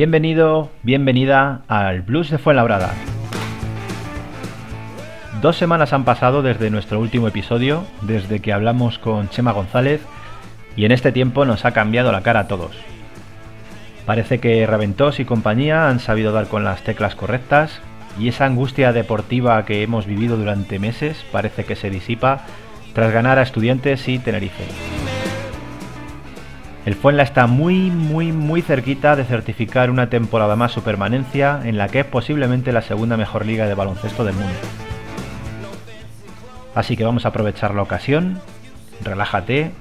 Bienvenido, bienvenida al Blues de Fuenlabrada. Dos semanas han pasado desde nuestro último episodio, desde que hablamos con Chema González, y en este tiempo nos ha cambiado la cara a todos. Parece que Reventos y compañía han sabido dar con las teclas correctas, y esa angustia deportiva que hemos vivido durante meses parece que se disipa tras ganar a Estudiantes y Tenerife. El Fuenla está muy, muy, muy cerquita de certificar una temporada más su permanencia en la que es posiblemente la segunda mejor liga de baloncesto del mundo. Así que vamos a aprovechar la ocasión, relájate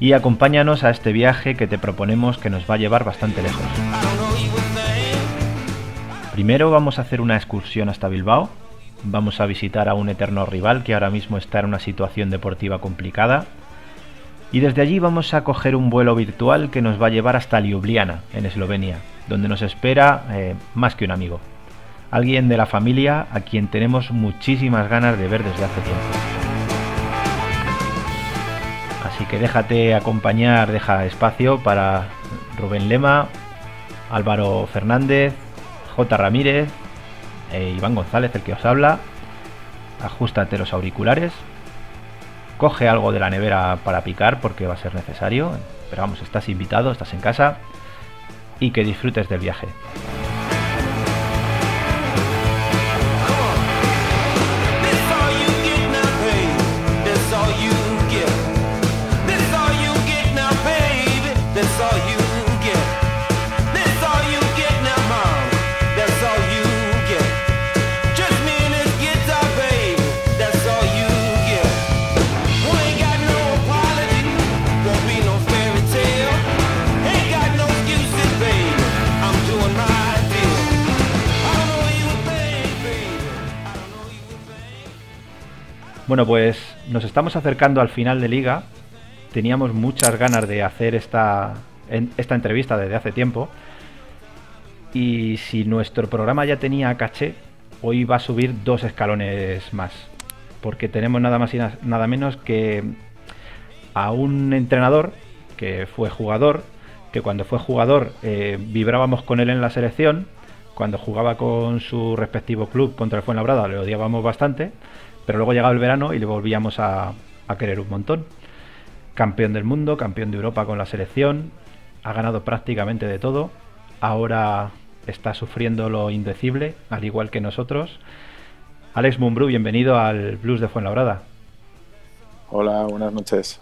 y acompáñanos a este viaje que te proponemos que nos va a llevar bastante lejos. Primero vamos a hacer una excursión hasta Bilbao, vamos a visitar a un eterno rival que ahora mismo está en una situación deportiva complicada y desde allí vamos a coger un vuelo virtual que nos va a llevar hasta Ljubljana, en Eslovenia, donde nos espera eh, más que un amigo. Alguien de la familia a quien tenemos muchísimas ganas de ver desde hace tiempo. Así que déjate acompañar, deja espacio para Rubén Lema, Álvaro Fernández, J. Ramírez, e Iván González, el que os habla. Ajustate los auriculares coge algo de la nevera para picar porque va a ser necesario. Pero vamos, estás invitado, estás en casa y que disfrutes del viaje. Bueno, pues nos estamos acercando al final de liga. Teníamos muchas ganas de hacer esta, esta entrevista desde hace tiempo. Y si nuestro programa ya tenía caché, hoy va a subir dos escalones más. Porque tenemos nada más y nada menos que a un entrenador que fue jugador, que cuando fue jugador eh, vibrábamos con él en la selección, cuando jugaba con su respectivo club contra el Fuenlabrada le odiábamos bastante, pero luego llegaba el verano y le volvíamos a, querer un montón. Campeón del mundo, campeón de Europa con la selección, ha ganado prácticamente de todo. Ahora está sufriendo lo indecible, al igual que nosotros. Alex Mumbrú, bienvenido al Blues de Fuenlabrada. Hola, buenas noches.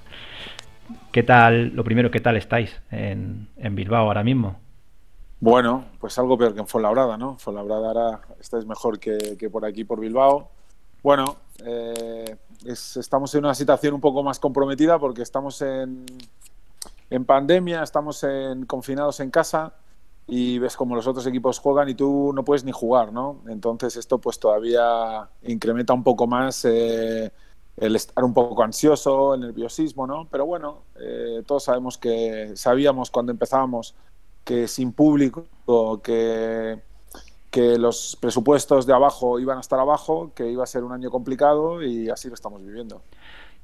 ¿Qué tal, lo primero, qué tal estáis en, Bilbao ahora mismo? Bueno, pues algo peor que en Fuenlabrada, ¿no? Fuenlabrada ahora estáis mejor que, que por aquí, por Bilbao. Bueno, eh, estamos en una situación un poco más comprometida porque estamos en, en pandemia, estamos en, confinados en casa y ves como los otros equipos juegan y tú no puedes ni jugar, ¿no? Entonces esto pues todavía incrementa un poco más eh, el estar un poco ansioso, el nerviosismo, ¿no? Pero bueno, eh, todos sabemos que sabíamos cuando empezábamos que sin público, que que los presupuestos de abajo iban a estar abajo, que iba a ser un año complicado y así lo estamos viviendo.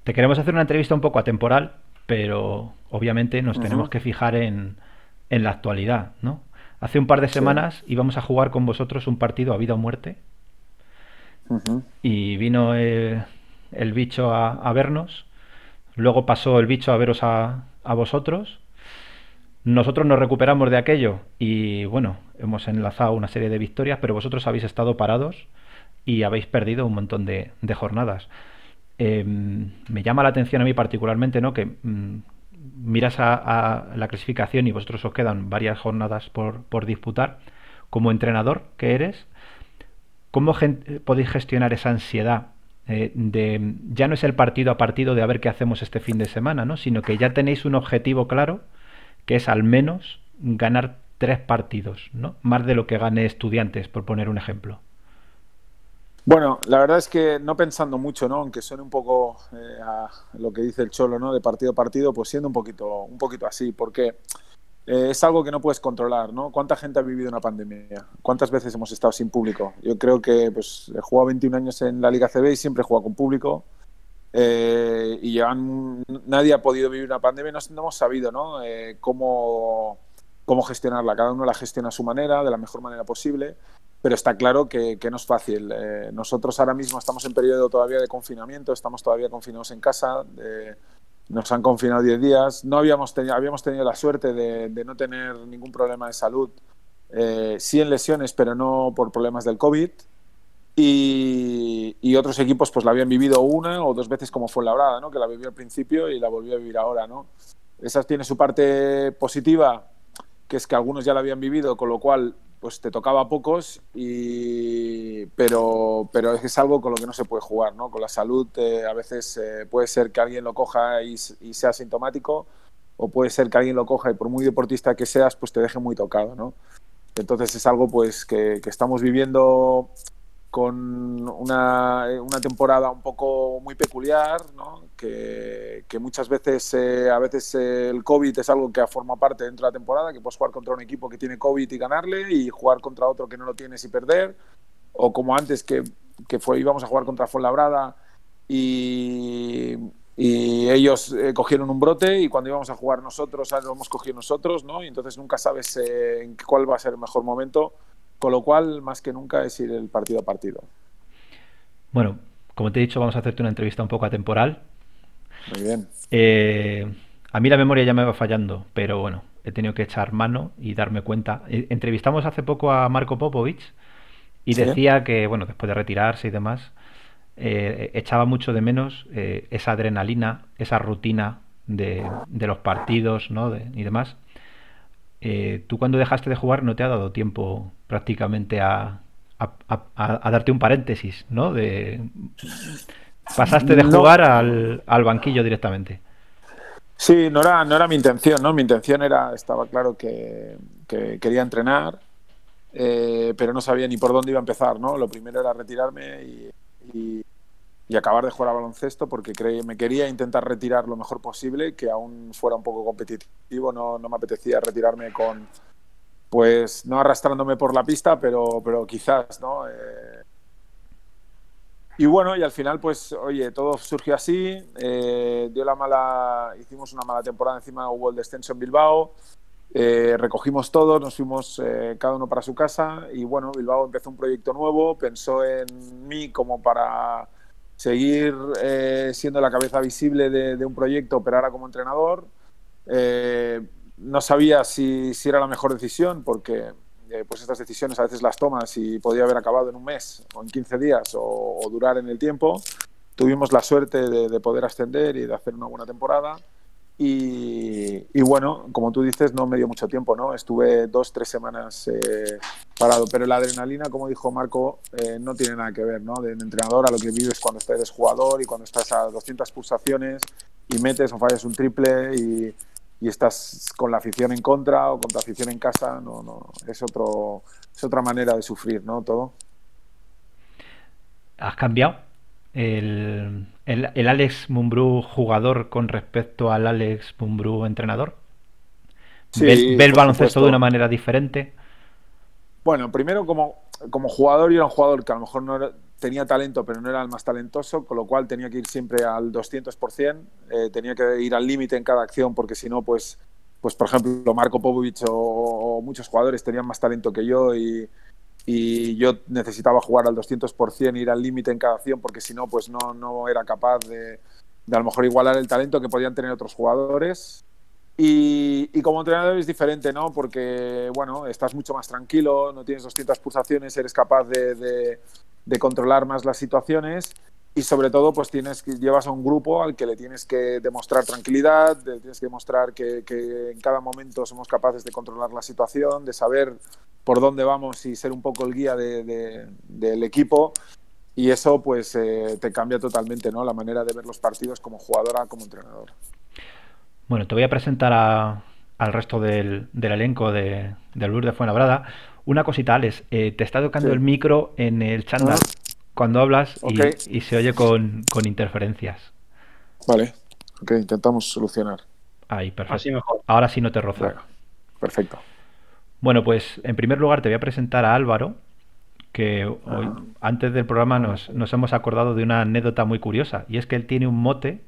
Te queremos hacer una entrevista un poco atemporal, pero obviamente nos tenemos que fijar en, en, la actualidad, ¿no? Hace un par de semanas íbamos a jugar con vosotros un partido a vida o muerte y vino el, bicho a, vernos, luego pasó el bicho a veros a, a vosotros nosotros nos recuperamos de aquello y bueno, hemos enlazado una serie de victorias, pero vosotros habéis estado parados y habéis perdido un montón de, jornadas. Em, me llama la atención a mí particularmente, ¿no? Que mm, miras a, la clasificación y vosotros os quedan varias jornadas por, disputar. Como entrenador que eres, ¿cómo podéis gestionar esa ansiedad eh, de ya no es el partido a partido de a ver qué hacemos este fin de semana, ¿no? Sino que ya tenéis un objetivo claro que es al menos ganar tres partidos, ¿no? Más de lo que gane estudiantes, por poner un ejemplo. Bueno, la verdad es que no pensando mucho, ¿no? Aunque suene un poco eh, a lo que dice el Cholo, ¿no? De partido a partido, pues siendo un poquito, un poquito así, porque eh, es algo que no puedes controlar, ¿no? ¿Cuánta gente ha vivido una pandemia? ¿Cuántas veces hemos estado sin público? Yo creo que, pues, he jugado 21 años en la Liga CB y siempre he jugado con público. Eh, y nadie ha podido vivir una pandemia, no, hemos sabido. Eh, cómo, cómo gestionarla. Cada uno la gestiona a su manera, de la mejor manera posible, pero está claro que, no es fácil. Eh, nosotros ahora mismo estamos en periodo todavía de confinamiento, estamos todavía confinados en casa, nos han confinado 10 días. No habíamos, tenido, habíamos tenido la suerte de, no tener ningún problema de salud, sí en lesiones, pero no por problemas del COVID. Y, y, otros equipos pues la habían vivido una o dos veces como fue Labrada, ¿no? que la vivió al principio y la volvió a vivir ahora. ¿no? Esa tiene su parte positiva, que es que algunos ya la habían vivido, con lo cual pues te tocaba a pocos, y... pero, pero es algo con lo que no se puede jugar. ¿no? Con la salud eh, a veces eh, puede ser que alguien lo coja y, sea sintomático, o puede ser que alguien lo coja y por muy deportista que seas, pues te deje muy tocado. ¿no? Entonces es algo pues que, que estamos viviendo con una, una, temporada un poco muy peculiar, ¿no? que, que, muchas veces, eh, a veces eh, el COVID es algo que forma parte dentro de la temporada, que puedes jugar contra un equipo que tiene COVID y ganarle y jugar contra otro que no lo tienes y perder, o como antes que, que fue, íbamos a jugar contra Fuenlabrada y, y ellos eh, cogieron un brote y cuando íbamos a jugar nosotros lo hemos cogido nosotros, ¿no? y entonces nunca sabes en cuál va a ser el mejor momento con lo cual, más que nunca, es ir el partido a partido. Bueno, como te he dicho, vamos a hacerte una entrevista un poco atemporal. Muy bien. Eh, a mí la memoria ya me va fallando, pero bueno, he tenido que echar mano y darme cuenta. Eh, entrevistamos hace poco a Marco Popovich y decía que, bueno, después de retirarse y demás, eh, echaba mucho de menos esa adrenalina, esa rutina de, los partidos ¿no? y demás. Eh, tú cuando dejaste de jugar no te ha dado tiempo prácticamente a, darte un paréntesis, ¿no? De, pasaste de jugar al, banquillo directamente. Sí, no era, no era mi intención, ¿no? Mi intención era, estaba claro que, quería entrenar, eh, pero no sabía ni por dónde iba a empezar, ¿no? Lo primero era retirarme y y acabar de jugar a baloncesto porque me quería intentar retirar lo mejor posible, que aún fuera un poco competitivo, no, no me apetecía retirarme con, pues no arrastrándome por la pista, pero, pero quizás, ¿no? Eh, y bueno, y al final, pues, oye, todo surgió así, eh, dio la mala, hicimos una mala temporada, encima hubo el descenso en Bilbao, eh, recogimos todo, nos fuimos cada uno para su casa y bueno, Bilbao empezó un proyecto nuevo, pensó en mí como para seguir eh, siendo la cabeza visible de, un proyecto, pero ahora como entrenador. Eh, no sabía si, era la mejor decisión, porque eh, pues estas decisiones a veces las tomas y podía haber acabado en un mes o en 15 días o, durar en el tiempo. Tuvimos la suerte de, poder ascender y de hacer una buena temporada. Y, bueno, como tú dices, no me dio mucho tiempo, ¿no? Estuve dos, tres semanas eh, parado, pero la adrenalina, como dijo Marco, eh, no tiene nada que ver, ¿no? De, entrenador a lo que vives cuando eres jugador y cuando estás a 200 pulsaciones y metes o fallas un triple y, estás con la afición en contra o con tu afición en casa, no, no, es, otro, es otra manera de sufrir, ¿no? Todo. ¿Has cambiado? el, el, Alex Mumbrú jugador con respecto al Alex Mumbrú entrenador? ¿Ve, el baloncesto de una manera diferente? Bueno, primero como, como jugador yo era un jugador que a lo mejor no tenía talento, pero no era el más talentoso, con lo cual tenía que ir siempre al 200%, eh, tenía que ir al límite en cada acción, porque si no, pues, pues por ejemplo, Marco Popovich o, muchos jugadores tenían más talento que yo y, y yo necesitaba jugar al 200%, ir al límite en cada acción, porque si no, pues no, no era capaz de, de, a lo mejor igualar el talento que podían tener otros jugadores. Y, y, como entrenador es diferente, ¿no? Porque, bueno, estás mucho más tranquilo, no tienes 200 pulsaciones, eres capaz de, de, de controlar más las situaciones y sobre todo pues tienes que llevas a un grupo al que le tienes que demostrar tranquilidad, le tienes que demostrar que, que, en cada momento somos capaces de controlar la situación, de saber por dónde vamos y ser un poco el guía de, del equipo y eso pues eh, te cambia totalmente ¿no? la manera de ver los partidos como jugadora, como entrenador. Bueno, te voy a presentar al resto del, del elenco de, del Lourdes de Fuenlabrada. Una cosita, Alex, eh, te está tocando el micro en el chándal cuando hablas y, se oye con, interferencias. Vale, ok, intentamos solucionar. Ahí, perfecto. Ahora sí no te rozo. perfecto. Bueno, pues en primer lugar te voy a presentar a Álvaro, que hoy, antes del programa nos, hemos acordado de una anécdota muy curiosa, y es que él tiene un mote,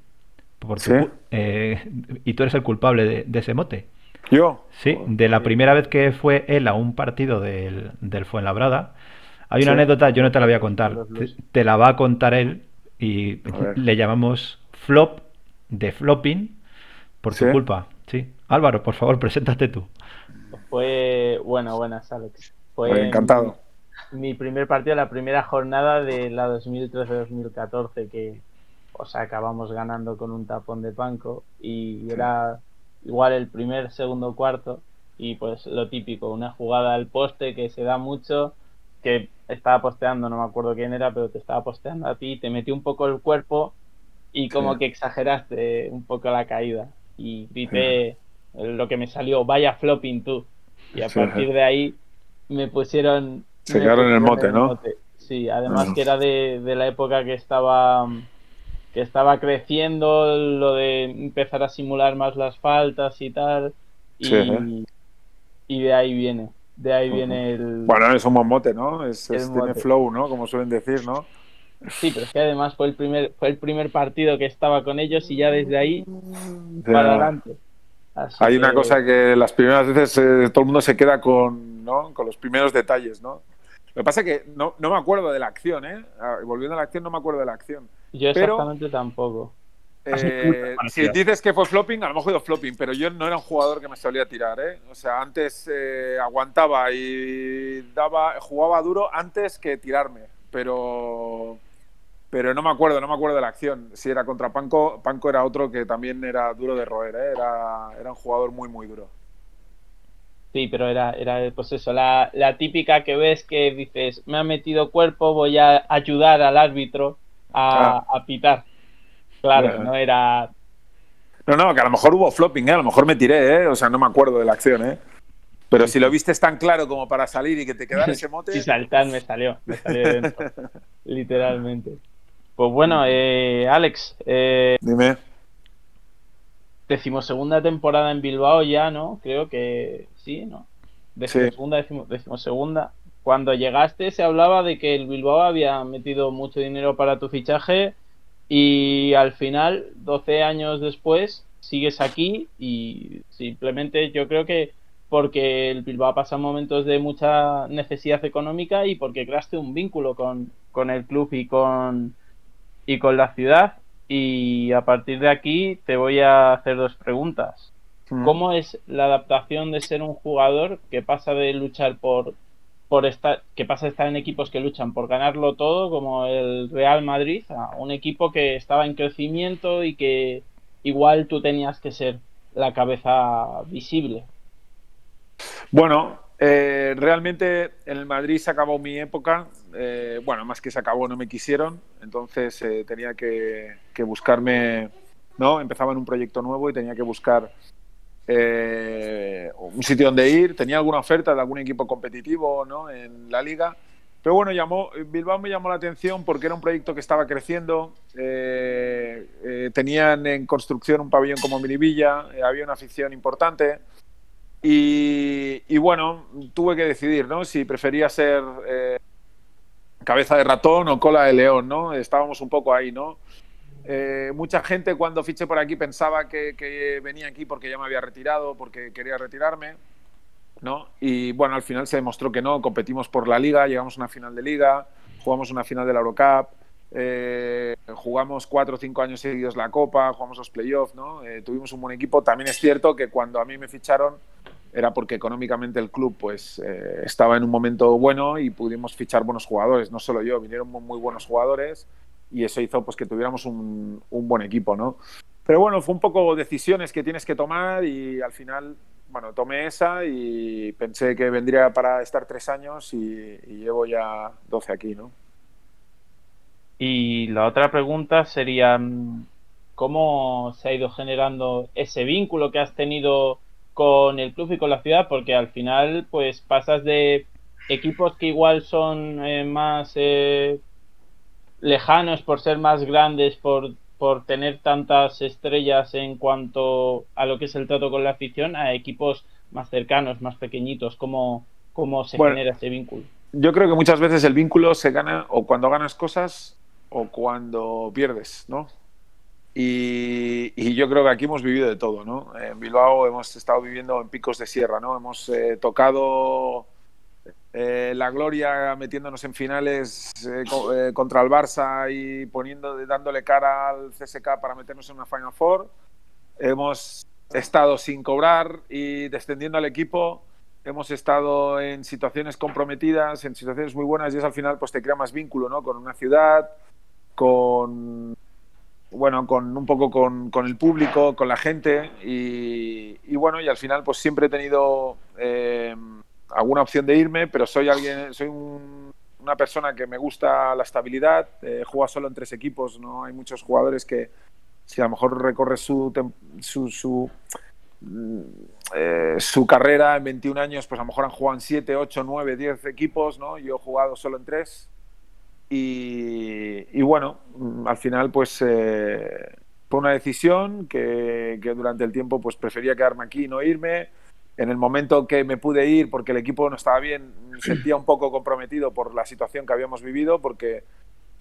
eh, y tú eres el culpable de, ese mote. ¿Yo? Sí, de la primera vez que fue él a un partido del, del Fuenlabrada. Hay una anécdota, yo no te la voy a contar, te, la va a contar él y le llamamos flop de flopping por su culpa. Sí. Álvaro, por favor, preséntate tú. Fue, bueno, buenas, Alex. Fue encantado. Mi, primer partido, la primera jornada de la 2013-2014, que o sea, acabamos ganando con un tapón de panco y era igual el primer, segundo, cuarto y pues lo típico, una jugada al poste que se da mucho, que estaba posteando, no me acuerdo quién era, pero te estaba posteando a ti, te metió un poco el cuerpo y como que exageraste un poco la caída y grité lo que me salió, vaya flopping tú. Y a partir de ahí me pusieron... Se quedaron en el mote, ¿no? Sí, además que era de, la época que estaba que estaba creciendo lo de empezar a simular más las faltas y tal. Y, y de ahí viene. De ahí viene el. Bueno, es un buen mote, ¿no? Es, tiene flow, ¿no? Como suelen decir, ¿no? Sí, pero es que además fue el primer, fue el primer partido que estaba con ellos y ya desde ahí para adelante. Hay una cosa que las primeras veces eh, todo el mundo se queda con, ¿no? con los primeros detalles, ¿no? Lo que pasa es que no, no me acuerdo de la acción, ¿eh? Ah, volviendo a la acción, no me acuerdo de la acción. Yo exactamente tampoco. Eh, si dices que fue flopping, a lo mejor fue flopping, pero yo no era un jugador que me solía tirar, ¿eh? O sea, antes eh, aguantaba y daba, jugaba duro antes que tirarme, pero pero no me acuerdo, no me acuerdo de la acción. Si era contra Panco, Panco era otro que también era duro de roer, ¿eh? era, era un jugador muy, muy duro. Sí, pero era, era pues eso, la, la, típica que ves que dices, me ha metido cuerpo, voy a ayudar al árbitro a, ah. pitar. Claro, no era... No, no, que a lo mejor hubo flopping, ¿eh? a lo mejor me tiré, ¿eh? o sea, no me acuerdo de la acción, ¿eh? Pero si lo viste tan claro como para salir y que te quedara ese mote... Sí, saltar me salió, me salió dentro, literalmente. Pues bueno, eh, Alex. Eh, Dime. Decimosegunda temporada en Bilbao ya, ¿no? Creo que sí, ¿no? Decimosegunda, segunda. Cuando llegaste se hablaba de que el Bilbao había metido mucho dinero para tu fichaje y al final, 12 años después, sigues aquí y simplemente yo creo que porque el Bilbao pasa momentos de mucha necesidad económica y porque creaste un vínculo con, con el club y con, y con la ciudad. Y a partir de aquí te voy a hacer dos preguntas. Mm. ¿Cómo es la adaptación de ser un jugador que pasa de luchar por, por estar, que pasa de estar en equipos que luchan por ganarlo todo, como el Real Madrid, un equipo que estaba en crecimiento y que igual tú tenías que ser la cabeza visible? Bueno, eh, realmente en el Madrid se acabó mi época. Eh, bueno, más que se acabó, no me quisieron. Entonces eh, tenía que, buscarme. ¿no? Empezaba en un proyecto nuevo y tenía que buscar un sitio donde ir. Tenía alguna oferta de algún equipo competitivo ¿no? en la liga. Pero bueno, llamó, Bilbao me llamó la atención porque era un proyecto que estaba creciendo. tenían en construcción un pabellón como Miribilla, había una afición importante. Y, bueno, tuve que decidir, ¿no? Si prefería ser eh, cabeza de ratón o cola de león, ¿no? Estábamos un poco ahí, ¿no? Eh, mucha gente cuando fiché por aquí pensaba que, venía aquí porque ya me había retirado, porque quería retirarme, ¿no? Y bueno, al final se demostró que no, competimos por la liga, llegamos a una final de liga, jugamos una final de la Eurocup, eh, jugamos cuatro o cinco años seguidos la Copa, jugamos los playoffs, ¿no? tuvimos un buen equipo. También es cierto que cuando a mí me ficharon, era porque económicamente el club pues eh, estaba en un momento bueno y pudimos fichar buenos jugadores, no solo yo, vinieron muy buenos jugadores y eso hizo pues que tuviéramos un, buen equipo, ¿no? Pero bueno, fue un poco decisiones que tienes que tomar y al final, bueno, tomé esa y pensé que vendría para estar tres años y, y llevo ya 12 aquí, ¿no? Y la otra pregunta sería, ¿cómo se ha ido generando ese vínculo que has tenido con el club y con la ciudad, porque al final pues pasas de equipos que igual son eh, más eh, lejanos por ser más grandes, por, por tener tantas estrellas en cuanto a lo que es el trato con la afición, a equipos más cercanos, más pequeñitos, ¿cómo, cómo se genera ese vínculo? Yo creo que muchas veces el vínculo se gana o cuando ganas cosas o cuando pierdes, ¿no? Y, yo creo que aquí hemos vivido de todo, ¿no? En Bilbao hemos estado viviendo en picos de sierra, ¿no? Hemos eh, tocado eh, la gloria metiéndonos en finales eh, contra el Barça y poniendo, dándole cara al CSK para meternos en una Final Four. Hemos estado sin cobrar y descendiendo al equipo. Hemos estado en situaciones comprometidas, en situaciones muy buenas y eso al final pues te crea más vínculo, ¿no? Con una ciudad, con bueno, con un poco con, el público, con la gente y, bueno, y al final pues siempre he tenido eh, alguna opción de irme, pero soy alguien, soy una persona que me gusta la estabilidad, eh, juega solo en tres equipos, no hay muchos jugadores que si a lo mejor recorre su, su, su, mm, eh, su carrera en 21 años, pues a lo mejor han jugado en 7, 8, 9, 10 equipos, ¿no? Yo he jugado solo en tres y, bueno, al final pues eh, fue una decisión que, durante el tiempo pues prefería quedarme aquí y no irme. En el momento que me pude ir porque el equipo no estaba bien, me sentía un poco comprometido por la situación que habíamos vivido porque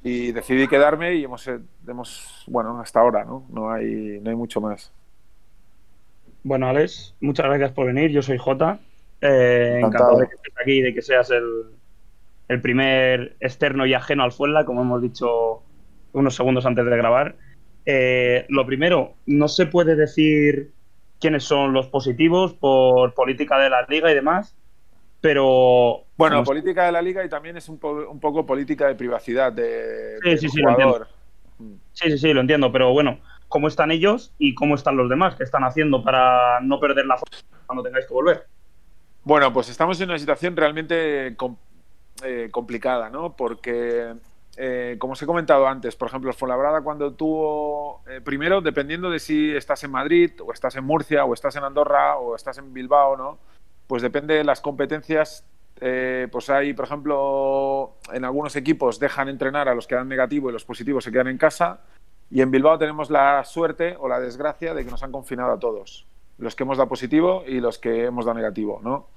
y decidí quedarme y hemos, hemos bueno, hasta ahora, ¿no? No hay, no hay mucho más. Bueno, Alex, muchas gracias por venir. Yo soy Jota. Eh, encantado. de que estés aquí y de que seas el, el primer externo y ajeno al Fuenla, como hemos dicho unos segundos antes de grabar. Eh, lo primero, no se puede decir quiénes son los positivos por política de la liga y demás, pero... Bueno, política de la liga y también es un, poco política de privacidad de, sí, sí, sí, jugador. sí, sí, sí, lo entiendo, pero bueno, ¿cómo están ellos y cómo están los demás? ¿Qué están haciendo para no perder la foto cuando tengáis que volver? Bueno, pues estamos en una situación realmente eh, complicada, ¿no? Porque, eh, como os he comentado antes, por ejemplo, Fuenlabrada cuando tuvo, eh, primero, dependiendo de si estás en Madrid, o estás en Murcia, o estás en Andorra, o estás en Bilbao, ¿no? Pues depende de las competencias. pues hay, por ejemplo, en algunos equipos dejan entrenar a los que dan negativo y los positivos se quedan en casa. Y en Bilbao tenemos la suerte o la desgracia de que nos han confinado a todos, los que hemos dado positivo y los que hemos dado negativo, ¿no?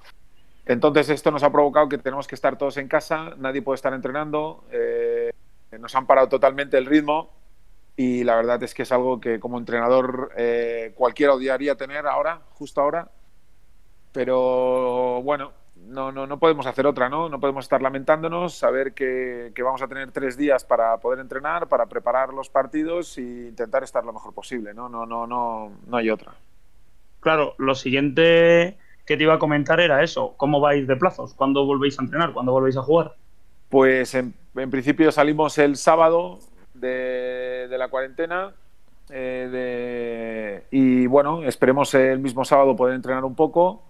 Entonces esto nos ha provocado que tenemos que estar todos en casa, nadie puede estar entrenando, eh, nos han parado totalmente el ritmo y la verdad es que es algo que como entrenador eh, cualquiera odiaría tener ahora, justo ahora, pero bueno, no, no, no podemos hacer otra, ¿no? No podemos estar lamentándonos, saber que, que, vamos a tener tres días para poder entrenar, para preparar los partidos e intentar estar lo mejor posible, ¿no? No, no, no, no hay otra. Claro, lo siguiente que te iba a comentar era eso. ¿Cómo vais de plazos? ¿Cuándo volvéis a entrenar? ¿Cuándo volvéis a jugar? Pues en, principio salimos el sábado de, la cuarentena eh, y bueno, esperemos el mismo sábado poder entrenar un poco.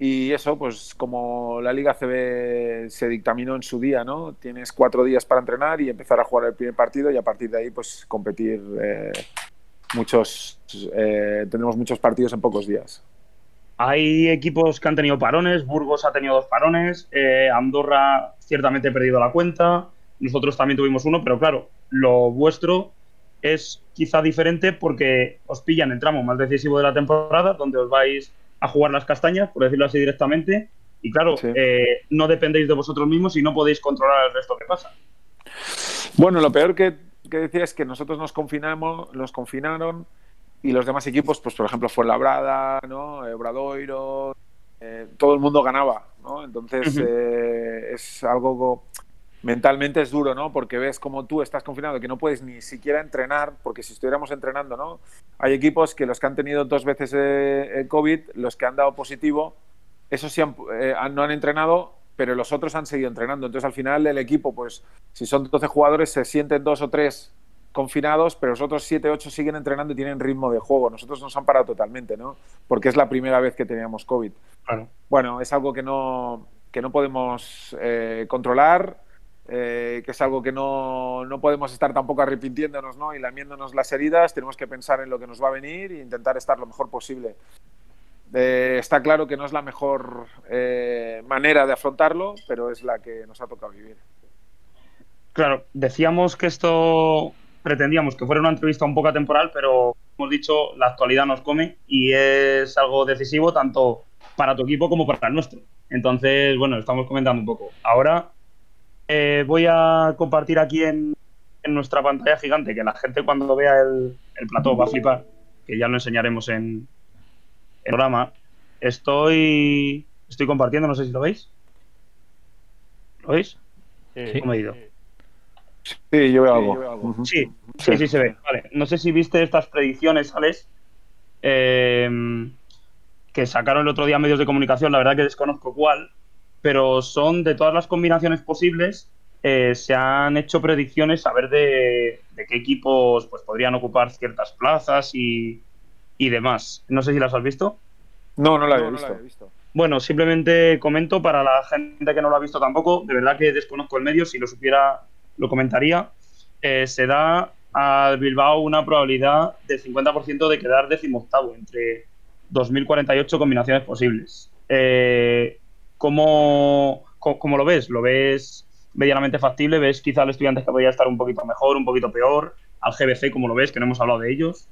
Y eso, pues como la Liga CB se dictaminó en su día, ¿no? Tienes cuatro días para entrenar y empezar a jugar el primer partido y a partir de ahí, pues competir eh, muchos, eh, tendremos muchos partidos en pocos días. Hay equipos que han tenido parones, Burgos ha tenido dos parones, eh, Andorra ciertamente ha perdido la cuenta, nosotros también tuvimos uno, pero claro, lo vuestro es quizá diferente porque os pillan el tramo más decisivo de la temporada, donde os vais a jugar las castañas, por decirlo así directamente, y claro, eh, no dependéis de vosotros mismos y no podéis controlar el resto que pasa. Bueno, lo peor que, que decía es que nosotros nos confinamos, nos confinaron y los demás equipos, pues por ejemplo Fuenlabrada, ¿no? Obradoiro, eh, todo el mundo ganaba, ¿no? Entonces eh, es algo mentalmente es duro, ¿no? Porque ves como tú estás confinado, que no puedes ni siquiera entrenar, porque si estuviéramos entrenando, ¿no? Hay equipos que los que han tenido dos veces eh, el COVID, los que han dado positivo, esos sí no han entrenado, pero los otros han seguido entrenando. Entonces al final el equipo, pues si son 12 jugadores, se sienten dos o tres confinados, pero los otros 7, 8 siguen entrenando y tienen ritmo de juego. Nosotros nos han parado totalmente, ¿no? Porque es la primera vez que teníamos COVID. Bueno, es algo que no, que no podemos eh, controlar, eh, que es algo que no, no, podemos estar tampoco arrepintiéndonos ¿no? y lamiéndonos las heridas. Tenemos que pensar en lo que nos va a venir e intentar estar lo mejor posible. Eh, está claro que no es la mejor manera de afrontarlo, pero es la que nos ha tocado vivir. Claro, decíamos que esto pretendíamos que fuera una entrevista un poco atemporal, pero hemos dicho, la actualidad nos come y es algo decisivo tanto para tu equipo como para el nuestro. Entonces, bueno, estamos comentando un poco. Ahora eh, voy a compartir aquí en, nuestra pantalla gigante, que la gente cuando vea el, el plató va a flipar, que ya lo enseñaremos en el programa. Estoy, estoy compartiendo, no sé si lo veis. ¿Lo veis? Sí. ¿Cómo he ido? Sí, yo veo algo. Sí, sí, sí se ve. Vale. No sé si viste estas predicciones, Alex, eh, que sacaron el otro día medios de comunicación, la verdad que desconozco cuál, pero son de todas las combinaciones posibles, eh, se han hecho predicciones a ver de, de qué equipos pues, podrían ocupar ciertas plazas y, y demás. No sé si las has visto. No, no la había visto. Bueno, simplemente comento para la gente que no lo ha visto tampoco, de verdad que desconozco el medio, si lo supiera lo comentaría. Eh, se da al Bilbao una probabilidad del 50% de quedar decimoctavo entre 2.048 combinaciones posibles. Eh, ¿cómo, cómo lo ves? ¿Lo ves medianamente factible? ¿Ves quizá al estudiante que podría estar un poquito mejor, un poquito peor? ¿Al GBC, como lo ves? Que no hemos hablado de ellos.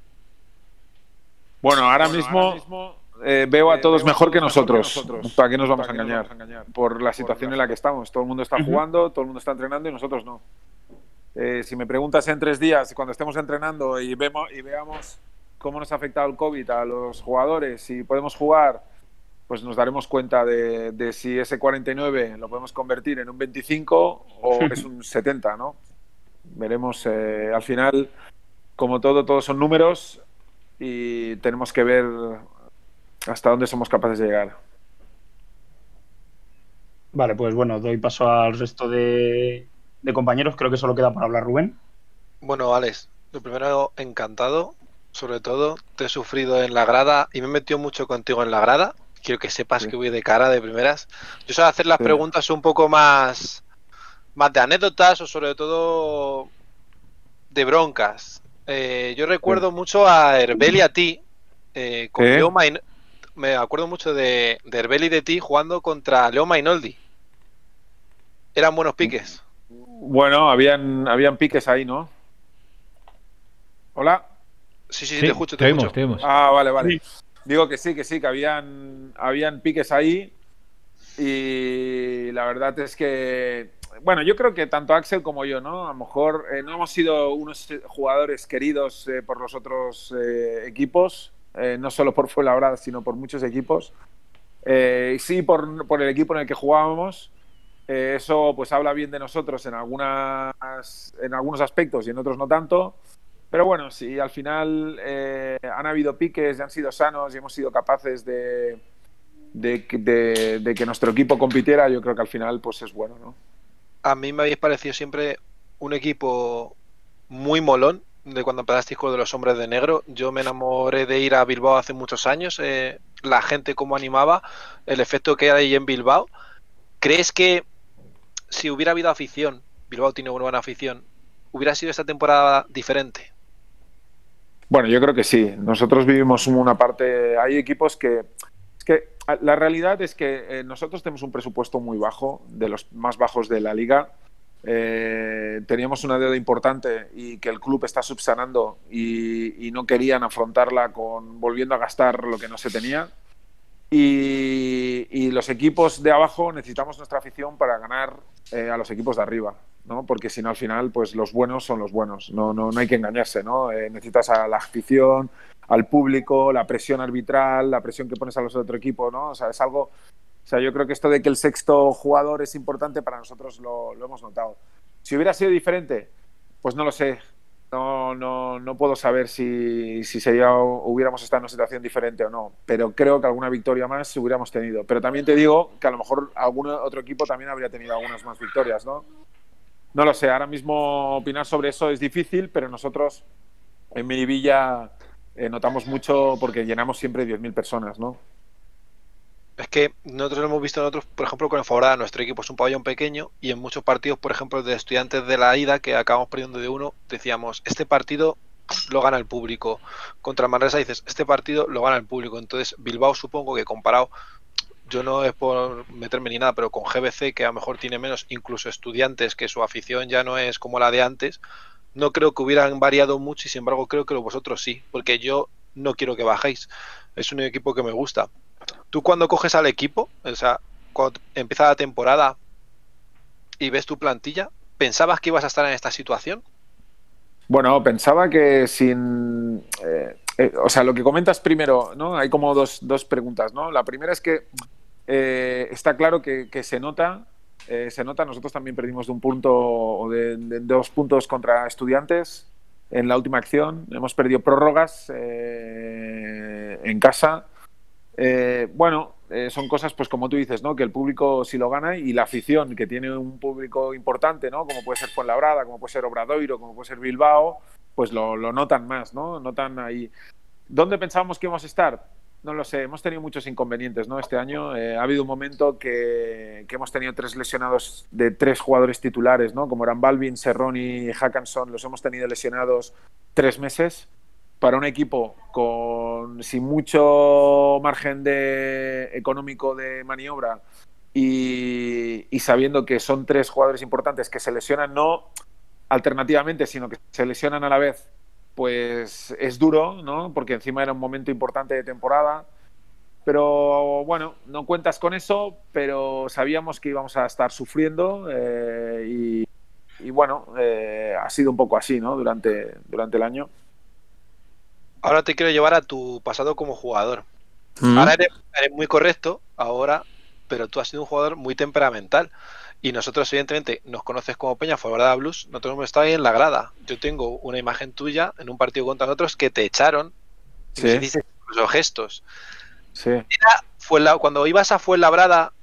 Bueno, ahora mismo eh, veo a todos mejor que nosotros. ¿Para qué nos vamos a engañar? Por la situación en la que estamos. Todo el mundo está jugando, todo el mundo está entrenando y nosotros no. Eh, si me preguntas en tres días, cuando estemos entrenando y, vemos, y veamos cómo nos ha afectado el COVID a los jugadores, si podemos jugar, pues nos daremos cuenta de, de si ese 49 lo podemos convertir en un 25 o es un 70, ¿no? Veremos. eh, al final, como todo, todos son números y tenemos que ver hasta dónde somos capaces de llegar. Vale, pues bueno, doy paso al resto de, de compañeros. Creo que solo queda para hablar Rubén. Bueno, Alex, lo primero, encantado. Sobre todo, te he sufrido en la grada y me he metido mucho contigo en la grada. Quiero que sepas Sí. que voy de cara de primeras. Yo suelo hacer las Sí. preguntas un poco más, más de anécdotas o sobre todo de broncas. Eh, yo recuerdo mucho a Herbel y a ti. eh, con. Leo Main- Me acuerdo mucho de, de Herbel y de ti jugando contra Leo Mainoldi. Eran buenos piques. Bueno, habían, habían piques ahí, ¿no? ¿Hola? Sí, sí, sí, Sí, te escucho, te te escucho. te. Ah, vale, vale. Sí. Digo que sí, que sí, que habían, habían piques ahí. Y la verdad es que, bueno, yo creo que tanto Axel como yo, ¿no? A lo mejor eh, no hemos sido unos eh, jugadores queridos eh, por los otros eh, equipos, eh, no solo por Fuenlabrada, sino por muchos equipos. Eh, sí, por, por el equipo en el que jugábamos. Eh, eso pues habla bien de nosotros en, algunas, en algunos aspectos y en otros no tanto. Pero bueno, si al final han habido piques han sido sanos y hemos sido capaces de, de- de que nuestro equipo compitiera, yo creo que al final pues es bueno, ¿no? a mí me habéis parecido siempre un equipo muy molón de cuando empezasteis con de los hombres de negro. Yo me enamoré de ir a Bilbao hace muchos años, eh, la gente cómo animaba, el efecto que hay en Bilbao. ¿Crees que si hubiera habido afición, Bilbao tiene una buena afición, hubiera sido esta temporada diferente? Bueno, yo creo que sí. Nosotros vivimos una parte. Hay equipos que. Es que la realidad es que eh, nosotros tenemos un presupuesto muy bajo, de los más bajos de la liga. Eh, teníamos una deuda importante y que el club está subsanando y, no querían afrontarla con volviendo a gastar lo que no se tenía. Y, los equipos de abajo necesitamos nuestra afición para ganar eh, a los equipos de arriba, ¿no? Porque si no, al final, pues los buenos son los buenos. No, no, no hay que engañarse, ¿no? Eh, necesitas a la afición, al público, la presión arbitral, la presión que pones a los otro equipo, ¿no? Es algo. O sea, yo creo que esto de que el sexto jugador es importante para nosotros lo, lo hemos notado. Si hubiera sido diferente, pues no lo sé. No, no, no puedo saber si, si sería, hubiéramos estado en una situación diferente o no, pero creo que alguna victoria más hubiéramos tenido. Pero también te digo que a lo mejor algún otro equipo también habría tenido algunas más victorias, ¿no? No lo sé, ahora mismo opinar sobre eso es difícil, pero nosotros en Miribilla eh, notamos mucho porque llenamos siempre 10.000 personas, ¿no? Es que nosotros lo hemos visto nosotros, por ejemplo, con el Favorada, nuestro equipo es un pabellón pequeño y en muchos partidos, por ejemplo, de estudiantes de la ida, que acabamos perdiendo de uno, decíamos, este partido lo gana el público. Contra Manresa dices, este partido lo gana el público. Entonces, Bilbao supongo que comparado, yo no es por meterme ni nada, pero con GBC, que a lo mejor tiene menos, incluso estudiantes, que su afición ya no es como la de antes, no creo que hubieran variado mucho y sin embargo creo que vosotros sí, porque yo no quiero que bajéis. Es un equipo que me gusta. Tú cuando coges al equipo, o sea, cuando empieza la temporada y ves tu plantilla, ¿pensabas que ibas a estar en esta situación? Bueno, pensaba que sin... Eh, eh, o sea, lo que comentas primero, ¿no? Hay como dos, dos preguntas, ¿no? La primera es que eh, está claro que, se nota, se nota, nosotros también perdimos de un punto o de, dos puntos contra estudiantes en la última acción, hemos perdido prórrogas en casa. Bueno, son cosas, pues como tú dices, ¿no? Que el público sí lo gana y la afición, que tiene un público importante, ¿no? Como puede ser Fuenlabrada, como puede ser Obradoiro, como puede ser Bilbao, pues lo, notan más, ¿no? Notan ahí. ¿Dónde pensábamos que íbamos a estar? No lo sé, hemos tenido muchos inconvenientes, ¿no? Este año eh, ha habido un momento que, hemos tenido tres lesionados de tres jugadores titulares, ¿no? Como eran Balvin, Serrón y Hackanson, los hemos tenido lesionados tres meses. Para un equipo con sin mucho margen de, económico de maniobra y, sabiendo que son tres jugadores importantes que se lesionan, no alternativamente, sino que se lesionan a la vez, pues es duro, ¿no? Porque encima era un momento importante de temporada. Pero bueno, no cuentas con eso, pero sabíamos que íbamos a estar sufriendo eh, y, bueno, eh, ha sido un poco así, ¿no? Durante, durante el año. Ahora te quiero llevar a tu pasado como jugador. Mm. Ahora eres, eres muy correcto, ahora, pero tú has sido un jugador muy temperamental. Y nosotros, evidentemente, nos conoces como Peña Fuenlabrada Blues, nosotros hemos estado ahí en la grada. Yo tengo una imagen tuya en un partido contra nosotros que te echaron. Sí. Y dices incluso gestos. Sí. Era, cuando ibas a Fuenlabrada,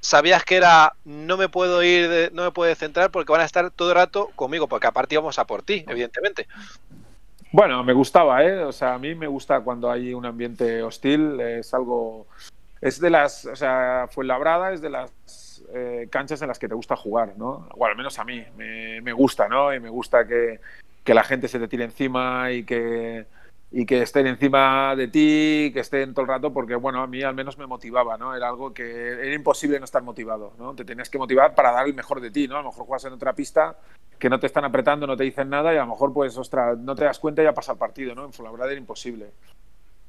sabías que era no me puedo ir, no me puedo centrar porque van a estar todo el rato conmigo, porque aparte íbamos a por ti, evidentemente. Bueno, me gustaba, ¿eh? O sea, a mí me gusta cuando hay un ambiente hostil, es algo... Es de las, o sea, Fuenlabrada es de las eh, canchas en las que te gusta jugar, ¿no? O al menos a mí me, gusta, ¿no? Y me gusta que, la gente se te tire encima y que, y que estén encima de ti, que estén todo el rato, porque bueno, a mí al menos me motivaba, ¿no? Era algo que era imposible no estar motivado, ¿no? Te tenías que motivar para dar el mejor de ti, ¿no? A lo mejor juegas en otra pista que no te están apretando, no te dicen nada y a lo mejor pues, ostras, no te das cuenta y ya pasa el partido, ¿no? En Fuenlabrada era imposible.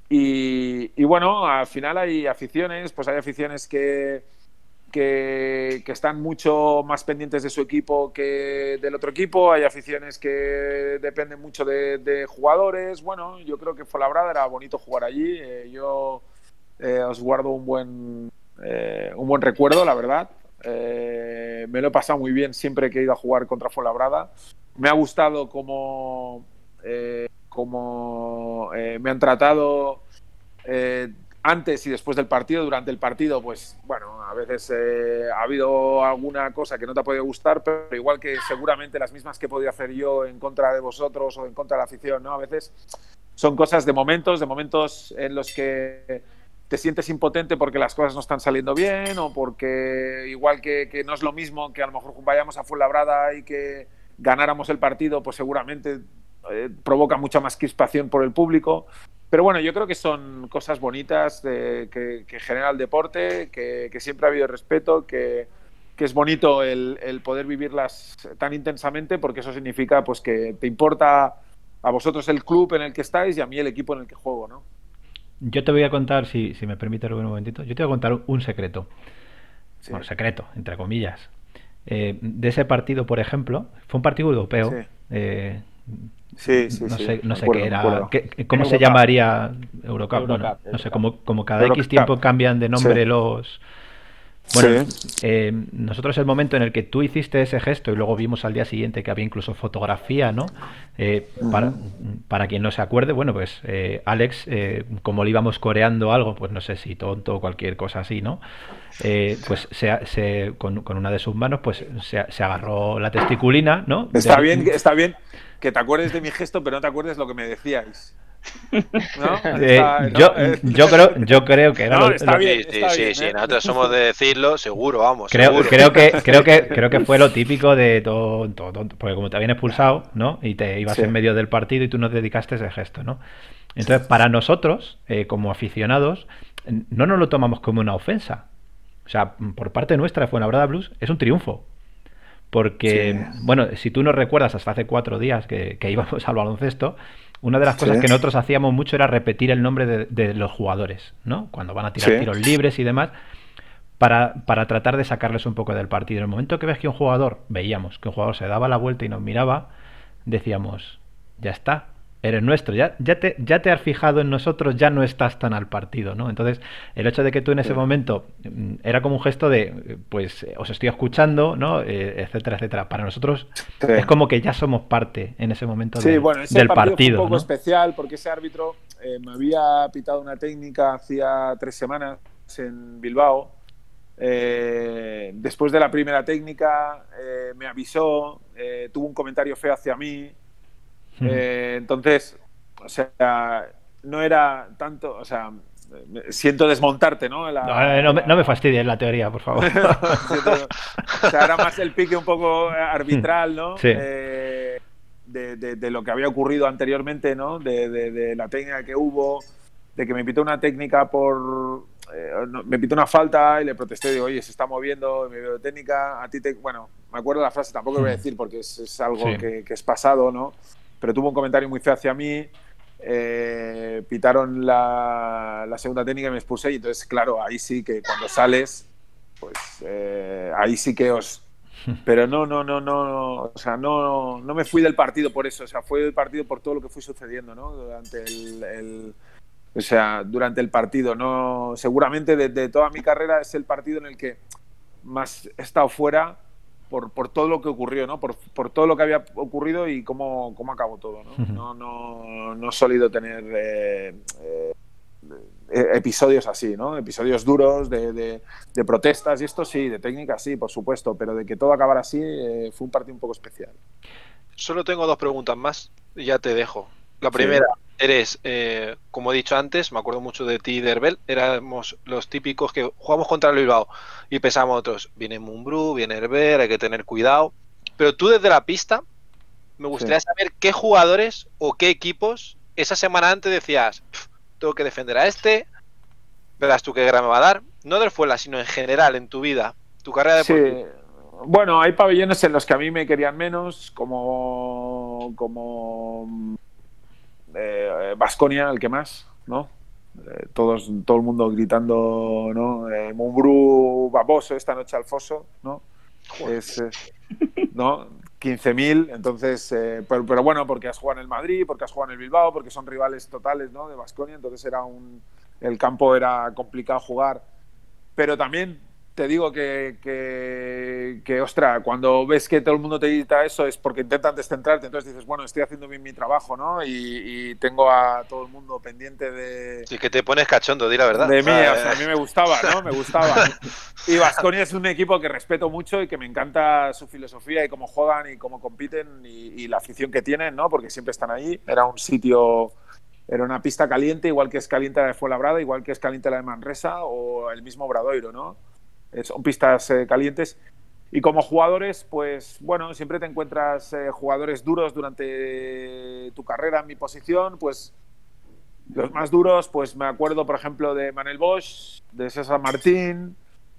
Y, y bueno, al final hay aficiones, pues hay aficiones que que, están mucho más pendientes de su equipo que del otro equipo. Hay aficiones que dependen mucho de, jugadores. Bueno, yo creo que fue la era bonito jugar allí. Eh, yo eh, os guardo un buen, eh, un buen recuerdo, la verdad. me lo he pasado muy bien siempre que he ido a jugar contra Fuenlabrada. Me ha gustado cómo, cómo me han tratado antes y después del partido, durante el partido, pues bueno, a veces eh, ha habido alguna cosa que no te ha podido gustar, pero igual que seguramente las mismas que he hacer yo en contra de vosotros o en contra de la afición, ¿no? A veces son cosas de momentos, de momentos en los que te sientes impotente porque las cosas no están saliendo bien o porque igual que, no es lo mismo que a lo mejor vayamos a Fuenlabrada y que ganáramos el partido, pues seguramente eh, provoca mucha más crispación por el público. Pero bueno, yo creo que son cosas bonitas que, genera el deporte, que, siempre ha habido respeto, que, es bonito el, poder vivirlas tan intensamente porque eso significa pues que te importa a vosotros el club en el que estáis y a mí el equipo en el que juego, ¿no? Yo te voy a contar, si, si me permite un momentito, yo te voy a contar un secreto. Bueno, secreto, entre comillas. Eh, de ese partido, por ejemplo, fue un partido europeo. Eh, Sí, sí, no sí. Sé, no sé qué era. ¿Cómo se llamaría Eurocup? no sé, como, como cada X tiempo cambian de nombre los. Bueno, eh, nosotros el momento en el que tú hiciste ese gesto y luego vimos al día siguiente que había incluso fotografía, ¿no? Eh, para, para, quien no se acuerde, bueno, pues eh, Alex, como le íbamos coreando algo, pues no sé si tonto o cualquier cosa así, ¿no? pues se, se, con, con, una de sus manos, pues se, se agarró la testiculina, ¿no? Está bien, está bien que te acuerdes de mi gesto, pero no te acuerdes lo que me decíais. Eh, yo, eh, yo, creo, yo creo que era está bien, sí, sí, sí, ¿eh? nosotros somos de decirlo, seguro, vamos. Creo, creo que creo que creo que fue lo típico de todo, porque como te habían expulsado, ¿no? Y te ibas en medio del partido y tú no dedicaste ese gesto, ¿no? Entonces, para nosotros, como aficionados, no nos lo tomamos como una ofensa. O sea, por parte nuestra de Fuenlabrada Blues es un triunfo. Porque, bueno, si tú no recuerdas hasta hace cuatro días que, íbamos al baloncesto, una de las cosas que nosotros hacíamos mucho era repetir el nombre de, los jugadores, ¿no? Cuando van a tirar tiros libres y demás, para, para, tratar de sacarles un poco del partido. En el momento que ves que un jugador, veíamos que un jugador se daba la vuelta y nos miraba, decíamos, ya está eres nuestro, ya, ya, te, ya te has fijado en nosotros, ya no estás tan al partido, ¿no? Entonces, el hecho de que tú en ese momento mm, era como un gesto de, pues, eh, os estoy escuchando, ¿no? Eh, etcétera, etcétera. Para nosotros es como que ya somos parte en ese momento sí, bueno, ese del partido. Fue un poco especial porque ese árbitro eh, me había pitado una técnica hacía tres semanas en Bilbao. después de la primera técnica me avisó, tuvo un comentario feo hacia mí, eh, entonces, o sea, no era tanto, o sea, siento desmontarte, ¿no? no, me, no, fastidies la teoría, por favor. o sea, era más el pique un poco arbitral, ¿no? Sí. Eh, de, lo que había ocurrido anteriormente, ¿no? De, la técnica que hubo, de que me pitó una técnica por... Eh, me pitó una falta y le protesté, digo, oye, se está moviendo, me veo técnica, a ti te... Bueno, me acuerdo la frase, tampoco voy a decir porque es, algo que, que, es pasado, ¿no? Pero tuvo un comentario muy feo hacia mí. Eh, pitaron la, segunda técnica y me expuse. Y entonces, claro, ahí sí que cuando sales, pues eh, ahí sí que os. Pero no, no, no, no, o sea, no, no me fui del partido por eso, o sea, fui del partido por todo lo que fui sucediendo, ¿no? Durante el, o sea, durante el partido, no, seguramente de, de, toda mi carrera es el partido en el que más he estado fuera por, por, todo lo que ocurrió, ¿no? Por, por, todo lo que había ocurrido y cómo, cómo acabó todo, ¿no? No, no, no he solido tener eh, eh, episodios así, ¿no? Episodios duros de, de, protestas y esto sí, de técnica sí, por supuesto, pero de que todo acabara así eh, fue un partido un poco especial. Solo tengo dos preguntas más y ya te dejo. La primera, eres, eh, como he dicho antes, me acuerdo mucho de ti y de Herbel, éramos los típicos que jugamos contra el Bilbao y pensamos otros, viene Mumbrú, viene Herbel, hay que tener cuidado. Pero tú desde la pista, me gustaría saber qué jugadores o qué equipos esa semana antes decías, tengo que defender a este, verás tú qué guerra me va a dar. No del Fuela, sino en general, en tu vida, tu carrera deportiva. Sí. Bueno, hay pabellones en los que a mí me querían menos, como, como Vasconia, eh, el que más, ¿no? Eh, todos, todo el mundo gritando, ¿no? Eh, Mumbrú baboso esta noche al foso, ¿no? Es, ¿no? 15.000, entonces, pero, bueno, porque has jugado en el Madrid, porque has jugado en el Bilbao, porque son rivales totales, ¿no? De Vasconia, entonces era un, el campo era complicado jugar, pero también te digo que, que, que, ostra, cuando ves que todo el mundo te grita eso es porque intentan descentrarte, entonces dices, bueno, estoy haciendo bien mi trabajo, ¿no? Y, tengo a todo el mundo pendiente de... Sí, que te pones cachondo, di la verdad. De mí, o sea, a mí me gustaba, ¿no? Me gustaba. Y Vasconia es un equipo que respeto mucho y que me encanta su filosofía y cómo juegan y cómo compiten y, y la afición que tienen, ¿no? Porque siempre están ahí. Era un sitio era una pista caliente, igual que es caliente la de Fuenlabrada, igual que es caliente la de Manresa o el mismo Bradoiro, ¿no? Son pistas eh, calientes. Y como jugadores, pues bueno, siempre te encuentras eh, jugadores duros durante tu carrera en mi posición, pues los más duros, pues me acuerdo, por ejemplo, de Manel Bosch, de César Martín,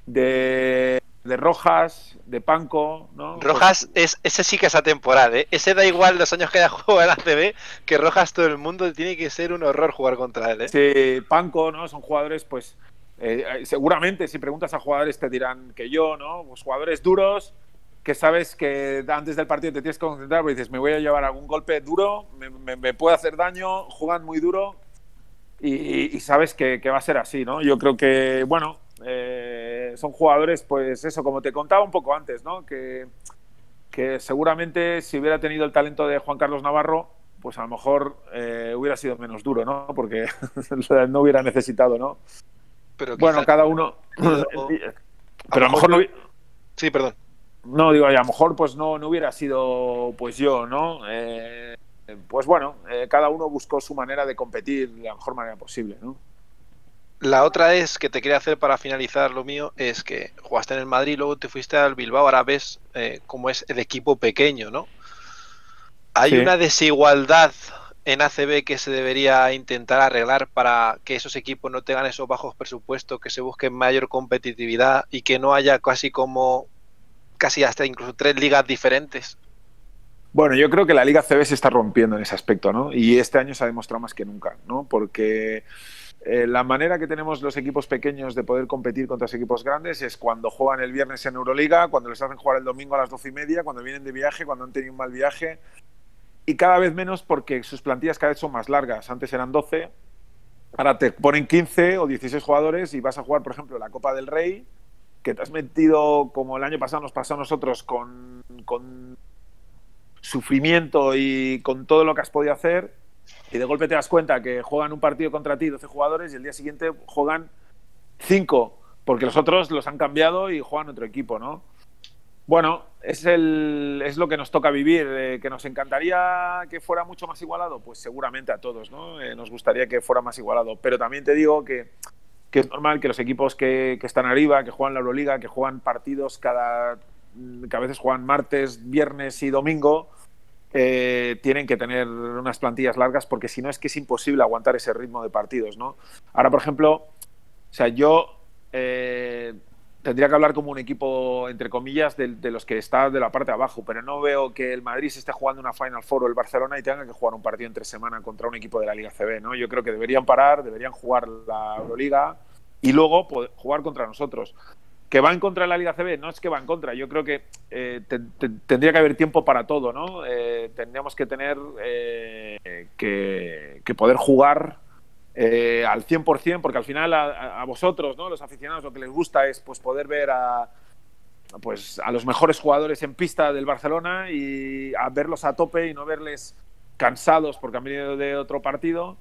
de, de Rojas, de Panco, ¿no? Rojas, es, ese sí que es atemporal, ¿eh? Ese da igual los años que haya jugado en ACB, que Rojas todo el mundo tiene que ser un horror jugar contra él, ¿eh? Sí, Panco, ¿no? Son jugadores, pues eh, eh, seguramente si preguntas a jugadores te dirán que yo, ¿no? Pues jugadores duros que sabes que antes del partido te tienes que concentrar porque dices, me voy a llevar algún golpe duro, me, puede hacer daño, juegan muy duro y, sabes que, va a ser así, ¿no? Yo creo que, bueno, eh, son jugadores, pues eso, como te contaba un poco antes, ¿no? Que, que seguramente si hubiera tenido el talento de Juan Carlos Navarro, pues a lo mejor hubiera sido menos duro, ¿no? Porque no hubiera necesitado, ¿no? Bueno, cada uno. Pero a lo mejor no. Sí, perdón. No, digo, a lo mejor pues no, no hubiera sido pues yo, ¿no? Eh, pues bueno, eh, cada uno buscó su manera de competir de la mejor manera posible, ¿no? La otra es que te quería hacer para finalizar lo mío, es que jugaste en el Madrid, luego te fuiste al Bilbao, ahora ves eh, cómo es el equipo pequeño, ¿no? Hay una desigualdad en ACB que se debería intentar arreglar para que esos equipos no tengan esos bajos presupuestos, que se busque mayor competitividad y que no haya casi como casi hasta incluso tres ligas diferentes? Bueno, yo creo que la Liga CB se está rompiendo en ese aspecto, ¿no? Y este año se ha demostrado más que nunca, ¿no? Porque eh, la manera que tenemos los equipos pequeños de poder competir contra los equipos grandes es cuando juegan el viernes en Euroliga, cuando les hacen jugar el domingo a las doce y media, cuando vienen de viaje, cuando han tenido un mal viaje, y cada vez menos porque sus plantillas cada vez son más largas. Antes eran 12, ahora te ponen 15 o 16 jugadores y vas a jugar, por ejemplo, la Copa del Rey, que te has metido, como el año pasado nos pasó a nosotros, con, sufrimiento y con todo lo que has podido hacer, y de golpe te das cuenta que juegan un partido contra ti 12 jugadores y el día siguiente juegan 5, porque los otros los han cambiado y juegan otro equipo, ¿no? Bueno, es, el, es lo que nos toca vivir. Eh, ¿Que nos encantaría que fuera mucho más igualado? Pues seguramente a todos, ¿no? Eh, nos gustaría que fuera más igualado. Pero también te digo que, que es normal que los equipos que, que, están arriba, que juegan la Euroliga, que juegan partidos cada. que a veces juegan martes, viernes y domingo, eh, tienen que tener unas plantillas largas porque si no es que es imposible aguantar ese ritmo de partidos, ¿no? Ahora, por ejemplo, o sea, yo tendría que hablar como un equipo, entre comillas, de, los que está de la parte de abajo, pero no veo que el Madrid se esté jugando una Final Four o el Barcelona y tenga que jugar un partido entre semana contra un equipo de la Liga CB, ¿no? Yo creo que deberían parar, deberían jugar la Euroliga y luego jugar contra nosotros. ¿Que va en contra de la Liga CB? No es que va en contra, yo creo que eh, te, te, tendría que haber tiempo para todo, ¿no? Eh, tendríamos que tener eh, que, que poder jugar eh, al 100%, porque al final a, vosotros, ¿no? los aficionados, lo que les gusta es pues, poder ver a, pues, a los mejores jugadores en pista del Barcelona y a verlos a tope y no verles cansados porque han venido de otro partido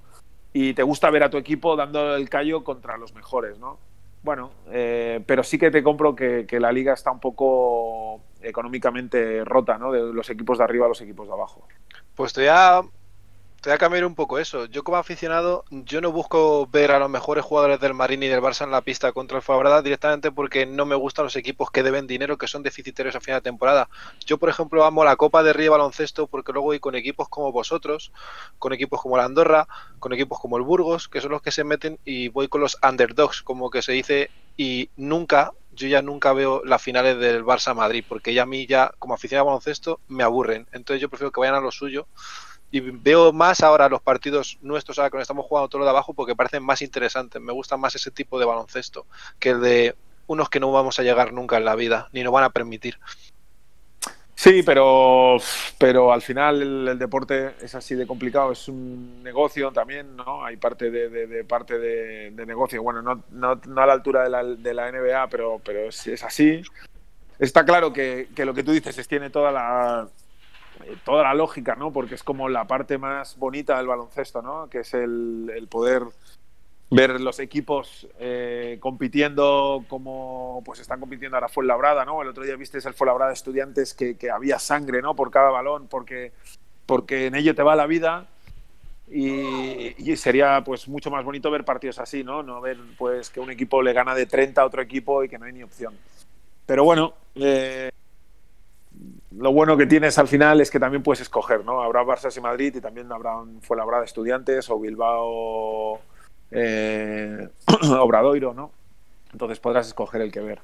y te gusta ver a tu equipo dando el callo contra los mejores, ¿no? Bueno, eh, pero sí que te compro que, que, la liga está un poco económicamente rota, ¿no? De los equipos de arriba a los equipos de abajo. Pues te voy a te voy a cambiar un poco eso. Yo como aficionado, yo no busco ver a los mejores jugadores del Marín y del Barça en la pista contra el Fuenlabrada directamente porque no me gustan los equipos que deben dinero, que son deficitarios a final de temporada. Yo, por ejemplo, amo la Copa de Río Baloncesto porque luego voy con equipos como vosotros, con equipos como la Andorra, con equipos como el Burgos, que son los que se meten y voy con los underdogs, como que se dice, y nunca, yo ya nunca veo las finales del Barça Madrid, porque ya a mí ya, como aficionado a baloncesto, me aburren. Entonces yo prefiero que vayan a lo suyo y veo más ahora los partidos nuestros ahora que estamos jugando todo lo de abajo porque parecen más interesantes. Me gusta más ese tipo de baloncesto que el de unos que no vamos a llegar nunca en la vida, ni nos van a permitir. Sí, pero, pero al final el, deporte es así de complicado, es un negocio también, ¿no? Hay parte de, parte de, de, negocio, bueno, no, no, no, a la altura de la, de la NBA, pero, pero es, es así. Está claro que, que, lo que tú dices es, tiene toda la, toda la lógica, ¿no? Porque es como la parte más bonita del baloncesto, ¿no? Que es el, el poder ver los equipos eh, compitiendo como pues están compitiendo ahora Fuenlabrada, ¿no? El otro día viste el Fuenlabrada Estudiantes que, había sangre, ¿no? Por cada balón, porque, porque en ello te va la vida. Y, y, sería pues mucho más bonito ver partidos así, ¿no? No ver pues que un equipo le gana de 30 a otro equipo y que no hay ni opción. Pero bueno, eh, lo bueno que tienes al final es que también puedes escoger, ¿no? Habrá Barça y Madrid y también habrá Fuenlabrada Estudiantes o Bilbao eh, Obradoiro, ¿no? Entonces podrás escoger el que ver.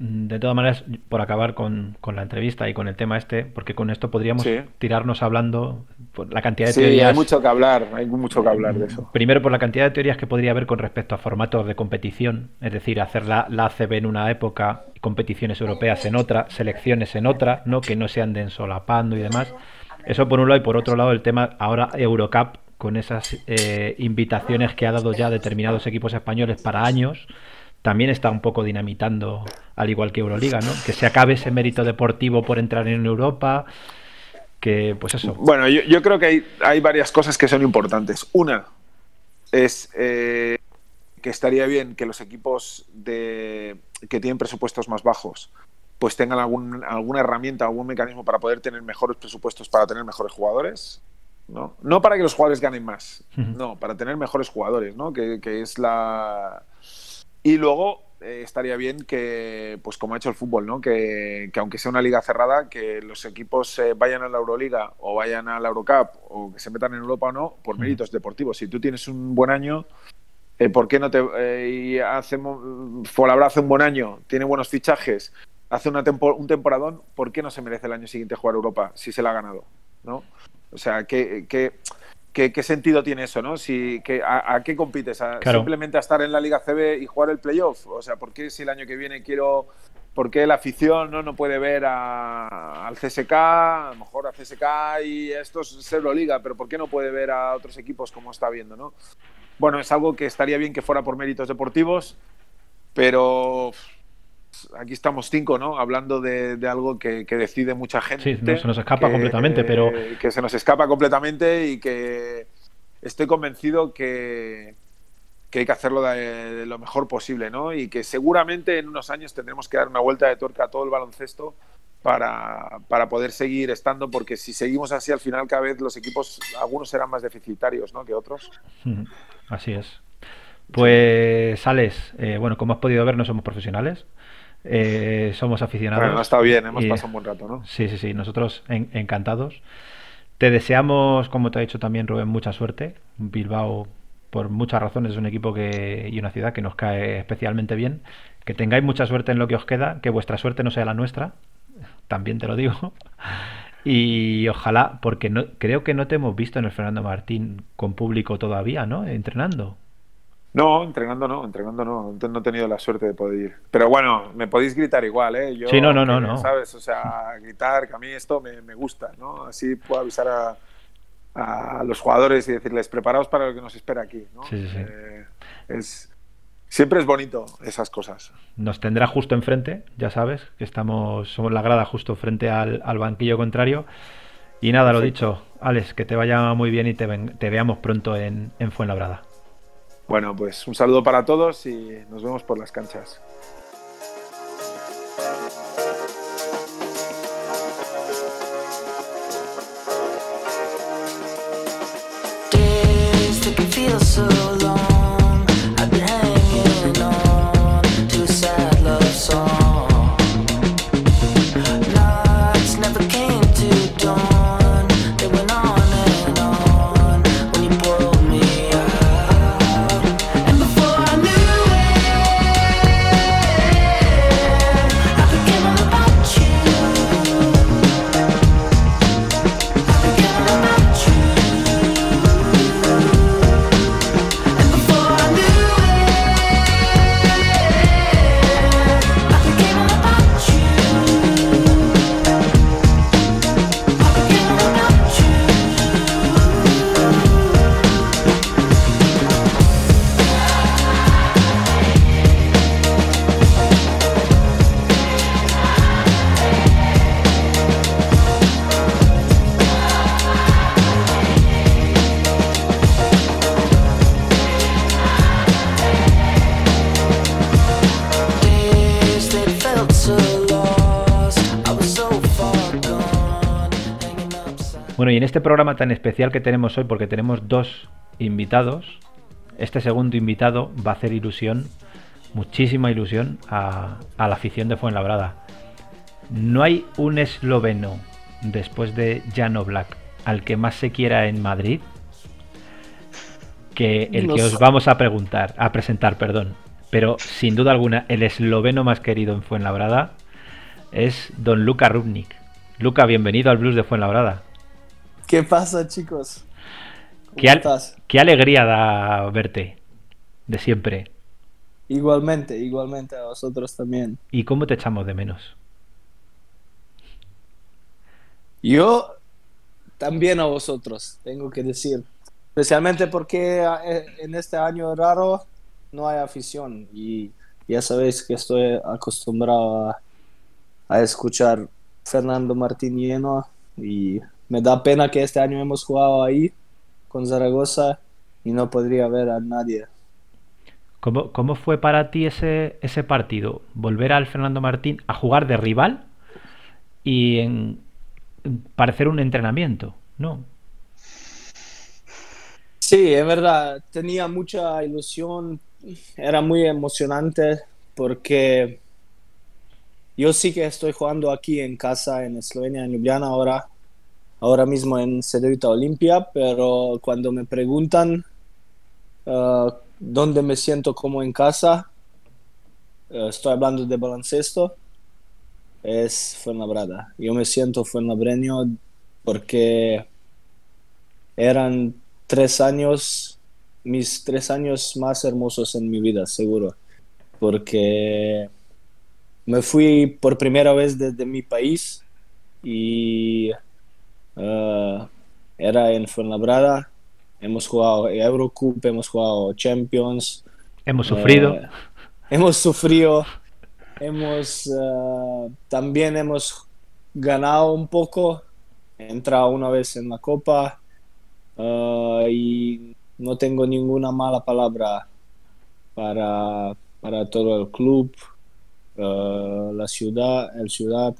De todas maneras, por acabar con, con, la entrevista y con el tema este, porque con esto podríamos sí. tirarnos hablando por la cantidad de sí, teorías. hay mucho que hablar, hay mucho que hablar de eso. Primero por la cantidad de teorías que podría haber con respecto a formatos de competición, es decir, hacer la, la ACB en una época, competiciones europeas en otra, selecciones en otra, no que no se anden solapando y demás. Eso por un lado y por otro lado el tema ahora Eurocup con esas eh, invitaciones que ha dado ya determinados equipos españoles para años también está un poco dinamitando, al igual que Euroliga, ¿no? Que se acabe ese mérito deportivo por entrar en Europa, que pues eso. Bueno, yo, yo creo que hay, hay, varias cosas que son importantes. Una es eh, que estaría bien que los equipos de, que tienen presupuestos más bajos pues tengan algún, alguna herramienta, algún mecanismo para poder tener mejores presupuestos, para tener mejores jugadores. ¿no? no para que los jugadores ganen más, uh -huh. no, para tener mejores jugadores, ¿no? que, que es la y luego eh, estaría bien que, pues como ha hecho el fútbol, ¿no? Que, que aunque sea una liga cerrada, que los equipos eh, vayan a la Euroliga o vayan a la Eurocup o que se metan en Europa o no, por méritos deportivos. Si tú tienes un buen año, eh, ¿por qué no te eh, y hacemos Fuenlabrada hace un buen año, tiene buenos fichajes, hace una tempo, un temporadón, ¿por qué no se merece el año siguiente jugar Europa si se la ha ganado? ¿No? O sea, que, que ¿Qué, ¿Qué, sentido tiene eso, no? Si, que, a, a, qué compites? ¿A, claro. ¿Simplemente a estar en la Liga CB y jugar el playoff? O sea, ¿por qué si el año que viene quiero ¿Por qué la afición no, no puede ver al CSK, a lo mejor a CSK y esto es Euroliga, pero ¿por qué no puede ver a otros equipos como está viendo? ¿no? Bueno, es algo que estaría bien que fuera por méritos deportivos, pero aquí estamos cinco, ¿no? Hablando de, algo que, decide mucha gente. Sí, se nos escapa completamente, pero... Que se nos escapa completamente y que estoy convencido que, que hay que hacerlo de, lo mejor posible, ¿no? Y que seguramente en unos años tendremos que dar una vuelta de tuerca a todo el baloncesto para, para, poder seguir estando, porque si seguimos así, al final cada vez los equipos, algunos serán más deficitarios ¿no? que otros. Así es. Pues, Alex, eh, bueno, como has podido ver, no somos profesionales. Eh, somos aficionados. Bueno, está bien, hemos pasado un buen rato, ¿no? Sí, sí, sí, nosotros encantados. Te deseamos, como te ha dicho también Rubén, mucha suerte. Bilbao por muchas razones es un equipo que, y una ciudad que nos cae especialmente bien. Que tengáis mucha suerte en lo que os queda, que vuestra suerte no sea la nuestra, también te lo digo. Y ojalá, porque no, creo que no te hemos visto en el Fernando Martín con público todavía, ¿no? Entrenando. No, entrenando no, entrenando no, no he tenido la suerte de poder ir. Pero bueno, me podéis gritar igual, ¿eh? Yo, sí, no, no, no, no. ¿Sabes? O sea, gritar, que a mí esto me, me gusta, ¿no? Así puedo avisar a, a los jugadores y decirles, preparaos para lo que nos espera aquí. ¿no? Eh, es, siempre es bonito esas cosas. Nos tendrá justo enfrente, ya sabes, que estamos, somos la grada justo frente al, banquillo contrario. Y nada, lo dicho, Alex, que te vaya muy bien y te, te veamos pronto en, en Fuenlabrada. Bueno, pues un saludo para todos y nos vemos por las canchas. Este programa tan especial que tenemos hoy, porque tenemos dos invitados, este segundo invitado va a hacer ilusión, muchísima ilusión, a, la afición de Fuenlabrada. No hay un esloveno después de Jano Black al que más se quiera en Madrid que el que os vamos a preguntar, a presentar, perdón. Pero sin duda alguna, el esloveno más querido en Fuenlabrada es don Luca Rubnik. Luca, bienvenido al Blues de Fuenlabrada. ¿Qué pasa, chicos? ¿Qué, qué alegría da verte de siempre. Igualmente, igualmente a vosotros también. ¿Y cómo te echamos de menos? Yo también a vosotros, tengo que decir. Especialmente porque eh, en este año raro no hay afición y ya sabéis que estoy acostumbrado a, a escuchar Fernando Martín lleno y me da pena que este año hemos jugado ahí con Zaragoza y no podría ver a nadie. ¿Cómo, cómo fue para ti ese, ese partido? Volver al Fernando Martín a jugar de rival y en, parecer un entrenamiento, ¿no? Sí, es verdad, tenía mucha ilusión, era muy emocionante porque yo sí que estoy jugando aquí en casa en Eslovenia, en Ljubljana ahora ahora mismo en Cedevita Olimpia, pero cuando me preguntan uh, dónde me siento como en casa, uh, estoy hablando de baloncesto, es Fuenlabrada. Yo me siento fuenlabreño porque eran tres años, mis tres años más hermosos en mi vida, seguro. Porque me fui por primera vez desde mi país y eh, era en Fuenlabrada. Hemos jugado Eurocup, hemos jugado Champions. Hemos sufrido. Eh, hemos sufrido. Hemos eh, también hemos ganado un poco. He entrado una vez en la Copa y no tengo ninguna mala palabra para, para todo el club, la ciudad, el ciudad.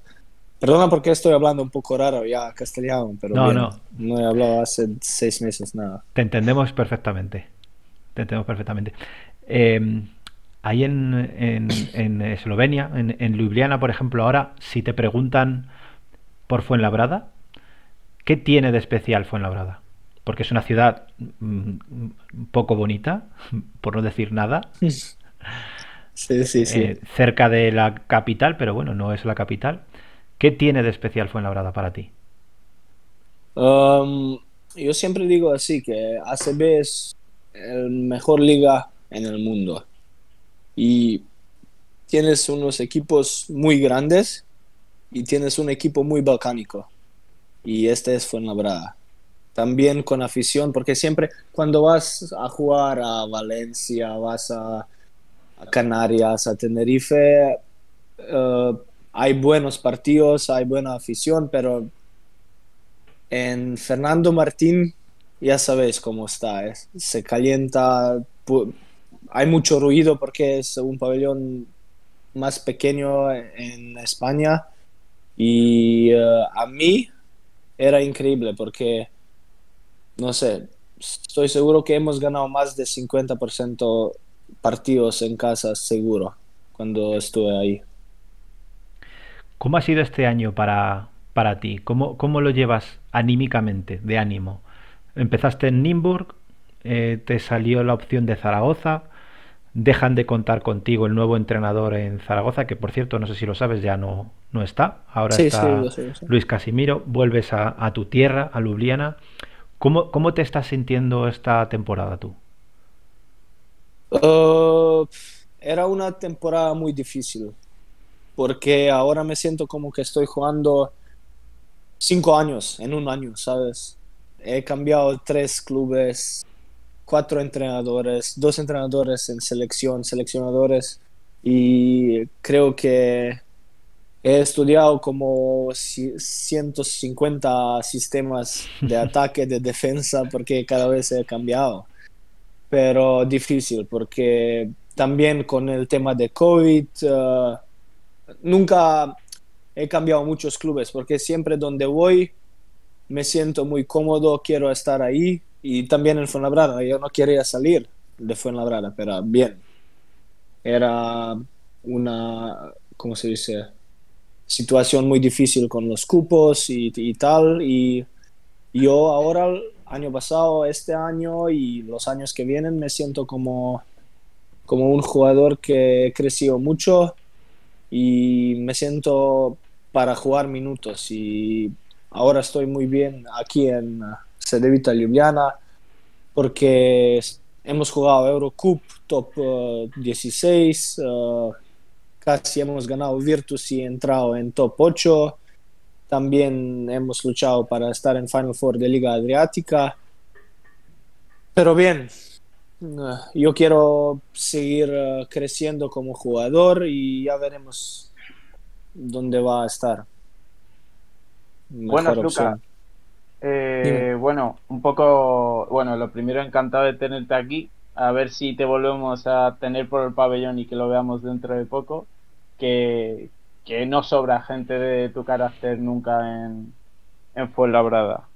Perdona porque estoy hablando un poco raro ya castellano, pero no, no. no he hablado hace seis meses nada. Te entendemos perfectamente. Te entendemos perfectamente. Eh, ahí en, en, en Eslovenia, en, en, Ljubljana, por ejemplo, ahora, si te preguntan por Fuenlabrada, ¿qué tiene de especial Fuenlabrada? Porque es una ciudad un mm, poco bonita, por no decir nada. Sí, sí, sí. Eh, cerca de la capital, pero bueno, no es la capital. ¿Qué tiene de especial Fuenlabrada para ti? Um, yo siempre digo así, que ACB es el mejor liga en el mundo. Y tienes unos equipos muy grandes y tienes un equipo muy balcánico. Y este es Fuenlabrada. También con afición, porque siempre cuando vas a jugar a Valencia, vas a, a Canarias, a Tenerife, uh, hay buenos partidos, hay buena afición, pero en Fernando Martín ya sabéis cómo está, ¿eh? se calienta, hay mucho ruido porque es un pabellón más pequeño en España y uh, a mí era increíble porque, no sé, estoy seguro que hemos ganado más de 50% partidos en casa, seguro, cuando estuve ahí. ¿Cómo ha sido este año para, para ti? ¿Cómo, ¿Cómo, lo llevas anímicamente, de ánimo? Empezaste en Nimburg, eh, te salió la opción de Zaragoza, dejan de contar contigo el nuevo entrenador en Zaragoza, que por cierto, no sé si lo sabes, ya no, no está. Ahora sí, está sí. Luis Casimiro, vuelves a, a, tu tierra, a Ljubljana. ¿Cómo, ¿Cómo te estás sintiendo esta temporada tú? Uh, era una temporada muy difícil porque ahora me siento como que estoy jugando cinco años en un año, ¿sabes? He cambiado tres clubes, cuatro entrenadores, dos entrenadores en selección, seleccionadores, y creo que he estudiado como 150 sistemas de ataque, de defensa, porque cada vez he cambiado. Pero difícil, porque también con el tema de COVID, uh, nunca he cambiado muchos clubes porque siempre donde voy me siento muy cómodo, quiero estar ahí y también en Fuenlabrada. Yo no quería salir de Fuenlabrada, pero bien. Era una, ¿cómo se dice? Situación muy difícil con los cupos y, tal. Y yo ahora, año pasado, este año y los años que vienen, me siento como, como un jugador que he crecido mucho y me siento para jugar minutos y ahora estoy muy bien aquí en Cedevita Ljubljana porque hemos jugado Eurocup top uh, 16 uh, casi hemos ganado Virtus y entrado en top 8 también hemos luchado para estar en Final Four de Liga Adriática. Pero bien yo quiero seguir uh, creciendo como jugador y ya veremos dónde va a estar. Buenas, Luca. Eh, bueno, un poco, bueno, lo primero encantado de tenerte aquí. A ver si te volvemos a tener por el pabellón y que lo veamos dentro de poco. Que, que no sobra gente de tu carácter nunca en, en Fuenlabrada.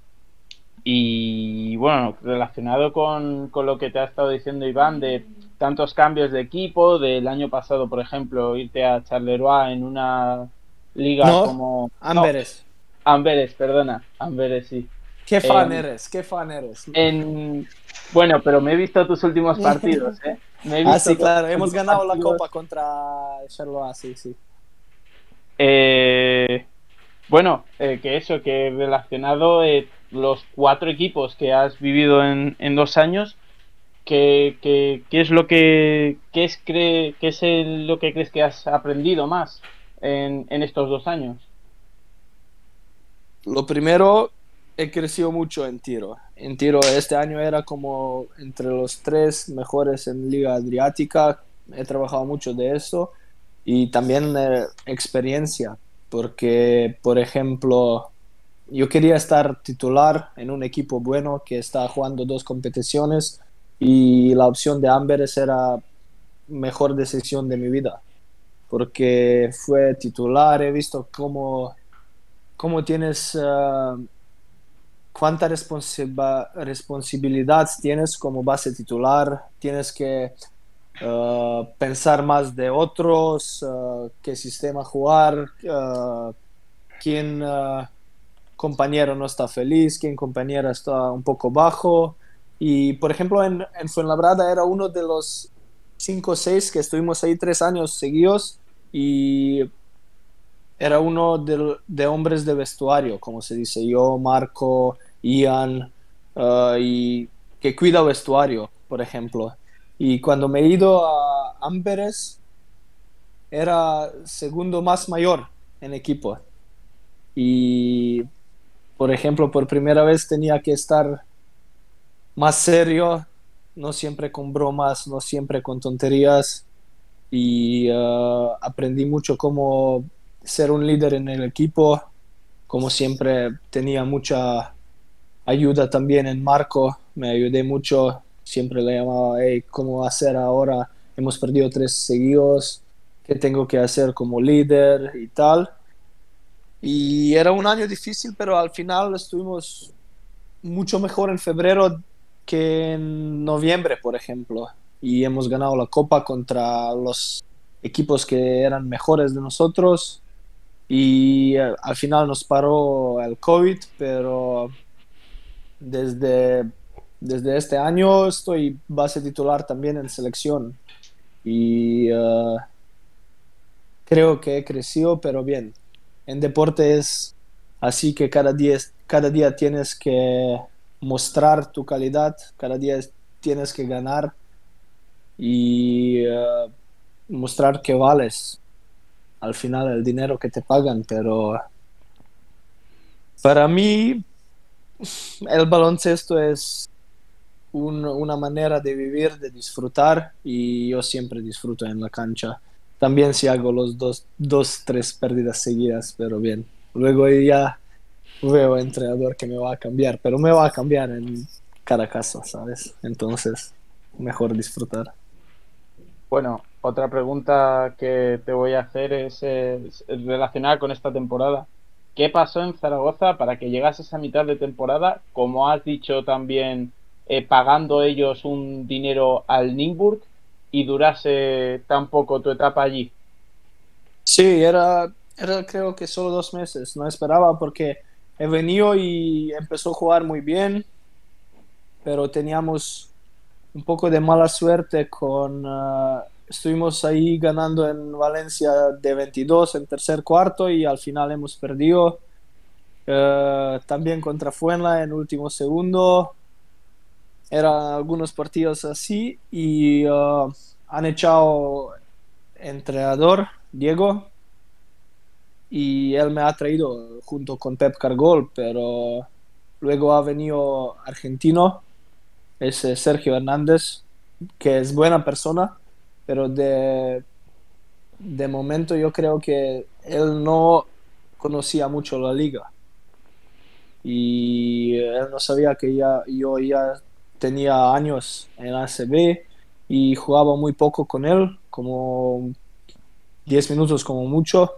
Y bueno, relacionado con, con, lo que te ha estado diciendo Iván, de tantos cambios de equipo, del año pasado, por ejemplo, irte a Charleroi en una liga no, como. Amberes. No, Amberes, perdona. Amberes, sí. ¿Qué fan en, eres? ¿Qué fan eres? En, bueno, pero me he visto tus últimos partidos, ¿eh? Me he ah, sí, claro. Hemos ganado partidos. la copa contra Charleroi, sí, sí. Eh, bueno, eh, que eso, que relacionado eh, los cuatro equipos que has vivido en, en dos años, ¿qué, qué, qué es lo que qué es, cree, qué es lo que crees que has aprendido más en, en estos dos años? Lo primero, he crecido mucho en tiro. En tiro este año era como entre los tres mejores en Liga Adriática. He trabajado mucho de eso y también eh, experiencia, porque, por ejemplo, yo quería estar titular en un equipo bueno que está jugando dos competiciones y la opción de Amberes era mejor decisión de mi vida, porque fue titular, he visto cómo, cómo tienes... Uh, cuánta responsabilidad tienes como base titular, tienes que uh, pensar más de otros, uh, qué sistema jugar, quién compañero no está feliz, quién compañero está un poco bajo. Y por ejemplo, en, en Fuenlabrada era uno de los cinco o seis que estuvimos ahí tres años seguidos y era uno de, de, hombres de vestuario, como se dice, yo, Marco, Ian, uh, y que cuida vestuario, por ejemplo. Y cuando me he ido a Amberes, era segundo más mayor en equipo. Y, por ejemplo, por primera vez tenía que estar más serio, no siempre con bromas, no siempre con tonterías. Y uh, aprendí mucho cómo ser un líder en el equipo. Como siempre tenía mucha ayuda también en Marco, me ayudé mucho, siempre le llamaba, hey, ¿cómo hacer ahora? Hemos perdido tres seguidos, ¿qué tengo que hacer como líder y tal? Y era un año difícil, pero al final estuvimos mucho mejor en febrero que en noviembre, por ejemplo. Y hemos ganado la copa contra los equipos que eran mejores de nosotros y eh, al final nos paró el COVID, pero desde, desde este año estoy base titular también en selección y eh, creo que he crecido, pero bien. En deporte es así que cada día, cada día tienes que mostrar tu calidad, cada día tienes que ganar y eh, mostrar que vales al final el dinero que te pagan, pero para mí el baloncesto es una manera de vivir, de disfrutar y yo siempre disfruto en la cancha. También si hago los dos, dos tres pérdidas seguidas, pero bien. Luego ya veo entrenador que me va a cambiar, pero me va a cambiar en cada caso, ¿sabes? Entonces, mejor disfrutar. Bueno, otra pregunta que te voy a hacer es, relacionada con esta temporada. ¿Qué pasó en Zaragoza para que llegases a mitad de temporada, como has dicho también, eh, pagando ellos un dinero al Ningburg y durase tan poco tu etapa allí? Sí, era, era creo que solo dos meses. No esperaba porque he venido y empezó a jugar muy bien, pero teníamos un poco de mala suerte con... Uh, estuvimos ahí ganando en Valencia de 22 en tercer cuarto y al final hemos perdido. Uh, también contra Fuenla en último segundo. Eran algunos partidos así y uh, han echado entrenador Diego y él me ha traído junto con Pep Cargol, pero luego ha venido argentino es Sergio Hernández, que es buena persona, pero de, de momento yo creo que él no conocía mucho la liga. Y él no sabía que ya, yo ya tenía años en ACB y jugaba muy poco con él, como 10 minutos como mucho.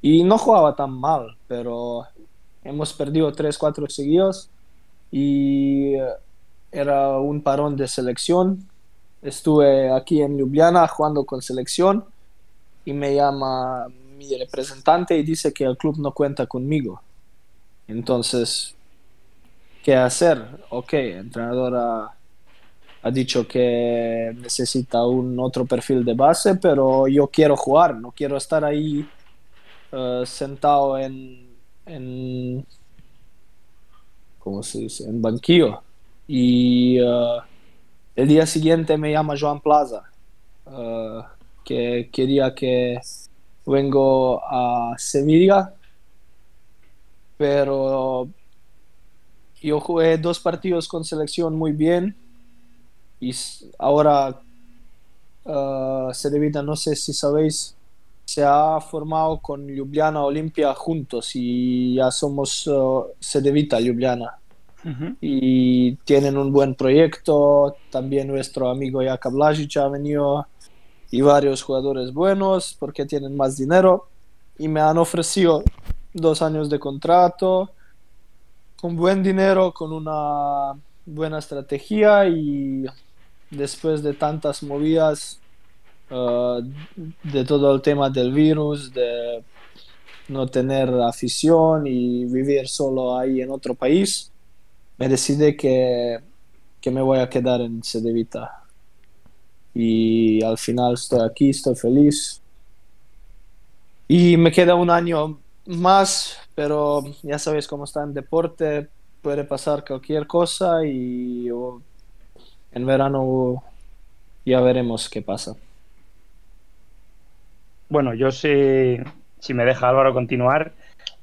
Y no jugaba tan mal, pero hemos perdido 3, 4 seguidos y era un parón de selección. Estuve aquí en Ljubljana jugando con selección y me llama mi representante y dice que el club no cuenta conmigo. Entonces, ¿qué hacer? Ok, el entrenador ha, ha dicho que necesita un otro perfil de base, pero yo quiero jugar, no quiero estar ahí uh, sentado en, en, ¿cómo se dice? En banquillo. Y uh, el día siguiente me llama Joan Plaza, uh, que quería que vengo a Sevilla, pero yo jugué dos partidos con selección muy bien y ahora uh, no sé si sabéis, se ha formado con Ljubljana Olimpia juntos y ya somos uh, Cedevita Ljubljana. Y tienen un buen proyecto. También nuestro amigo Jaka Blažić ha venido y varios jugadores buenos porque tienen más dinero. Y me han ofrecido dos años de contrato con buen dinero, con una buena estrategia y después de tantas movidas uh, de todo el tema del virus, de no tener afición y vivir solo ahí en otro país, me decidí que, que me voy a quedar en Cedevita. Y al final estoy aquí, estoy feliz. Y me queda un año más, pero ya sabéis cómo está en deporte, puede pasar cualquier cosa y en verano ya veremos qué pasa. Bueno, yo sí, si me deja Álvaro continuar,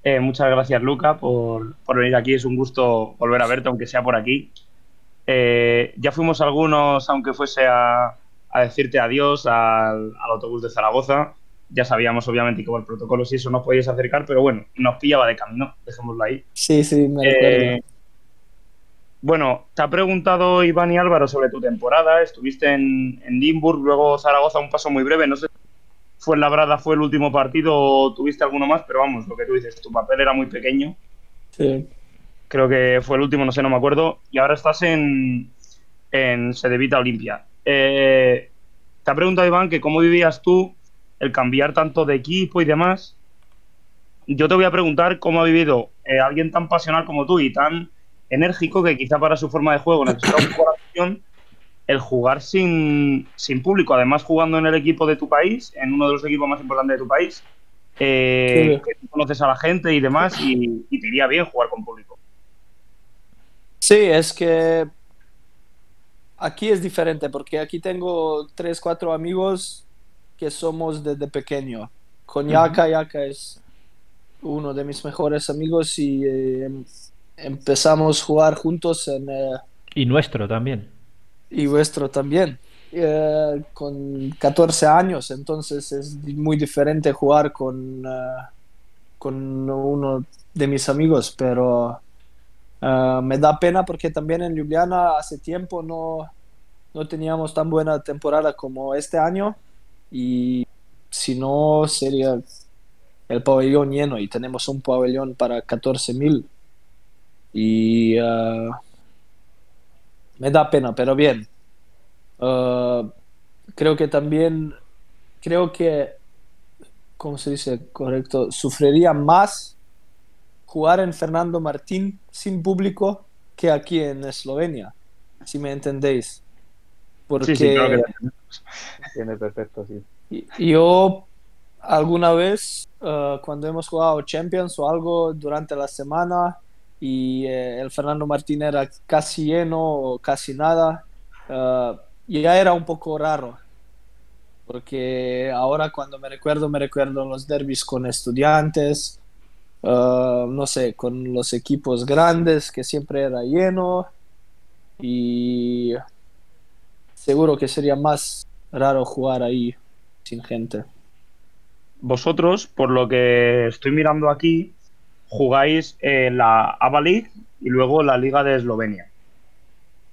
eh, muchas gracias Luca por, por, venir aquí, es un gusto volver a verte, aunque sea por aquí. Eh, ya fuimos algunos, aunque fuese a, a decirte adiós al, al autobús de Zaragoza ya sabíamos obviamente que por el protocolo si eso no podías acercar, pero bueno, nos pillaba de camino, dejémoslo ahí. Sí, sí, me eh, Bueno, te ha preguntado Iván y Álvaro sobre tu temporada, estuviste en, en Limburg, luego Zaragoza, un paso muy breve, no sé fue en Labrada fue el último partido o tuviste alguno más, pero vamos, lo que tú dices, tu papel era muy pequeño. Sí. Creo que fue el último, no sé, no me acuerdo. Y ahora estás en, en Sedevita Olimpia. Eh, te ha preguntado Iván que cómo vivías tú el cambiar tanto de equipo y demás. Yo te voy a preguntar cómo ha vivido eh, alguien tan pasional como tú y tan enérgico que quizá para su forma de juego necesita un corazón el jugar sin, sin, público, además jugando en el equipo de tu país, en uno de los equipos más importantes de tu país, eh, que conoces a la gente y demás, y, y, te iría bien jugar con público. Sí, es que aquí es diferente, porque aquí tengo tres, cuatro amigos que somos desde pequeño. Con Yaka, Yaka es uno de mis mejores amigos y eh, empezamos a jugar juntos en... Eh, y nuestro también. Y vuestro también. Eh, con 14 años, entonces es muy diferente jugar con, con uno de mis amigos, pero me da pena porque también en Ljubljana hace tiempo no, no teníamos tan buena temporada como este año y si no sería el pabellón lleno y tenemos un pabellón para 14.000 y uh, me da pena, pero bien. Uh, creo que también, creo que, ¿cómo se dice correcto? Sufriría más jugar en Fernando Martín sin público que aquí en Eslovenia, si me entendéis. Porque sí, sí, que tiene perfecto, sí. Yo alguna vez uh, cuando hemos jugado Champions o algo durante la semana y eh, el Fernando Martín era casi lleno o casi nada, uh, ya era un poco raro. Porque ahora cuando me recuerdo, me recuerdo los derbis con estudiantes, uh, no sé, con los equipos grandes que siempre era lleno y seguro que sería más raro jugar ahí sin gente. Vosotros, por lo que estoy mirando aquí, jugáis en la ABA League y luego la Liga de Eslovenia.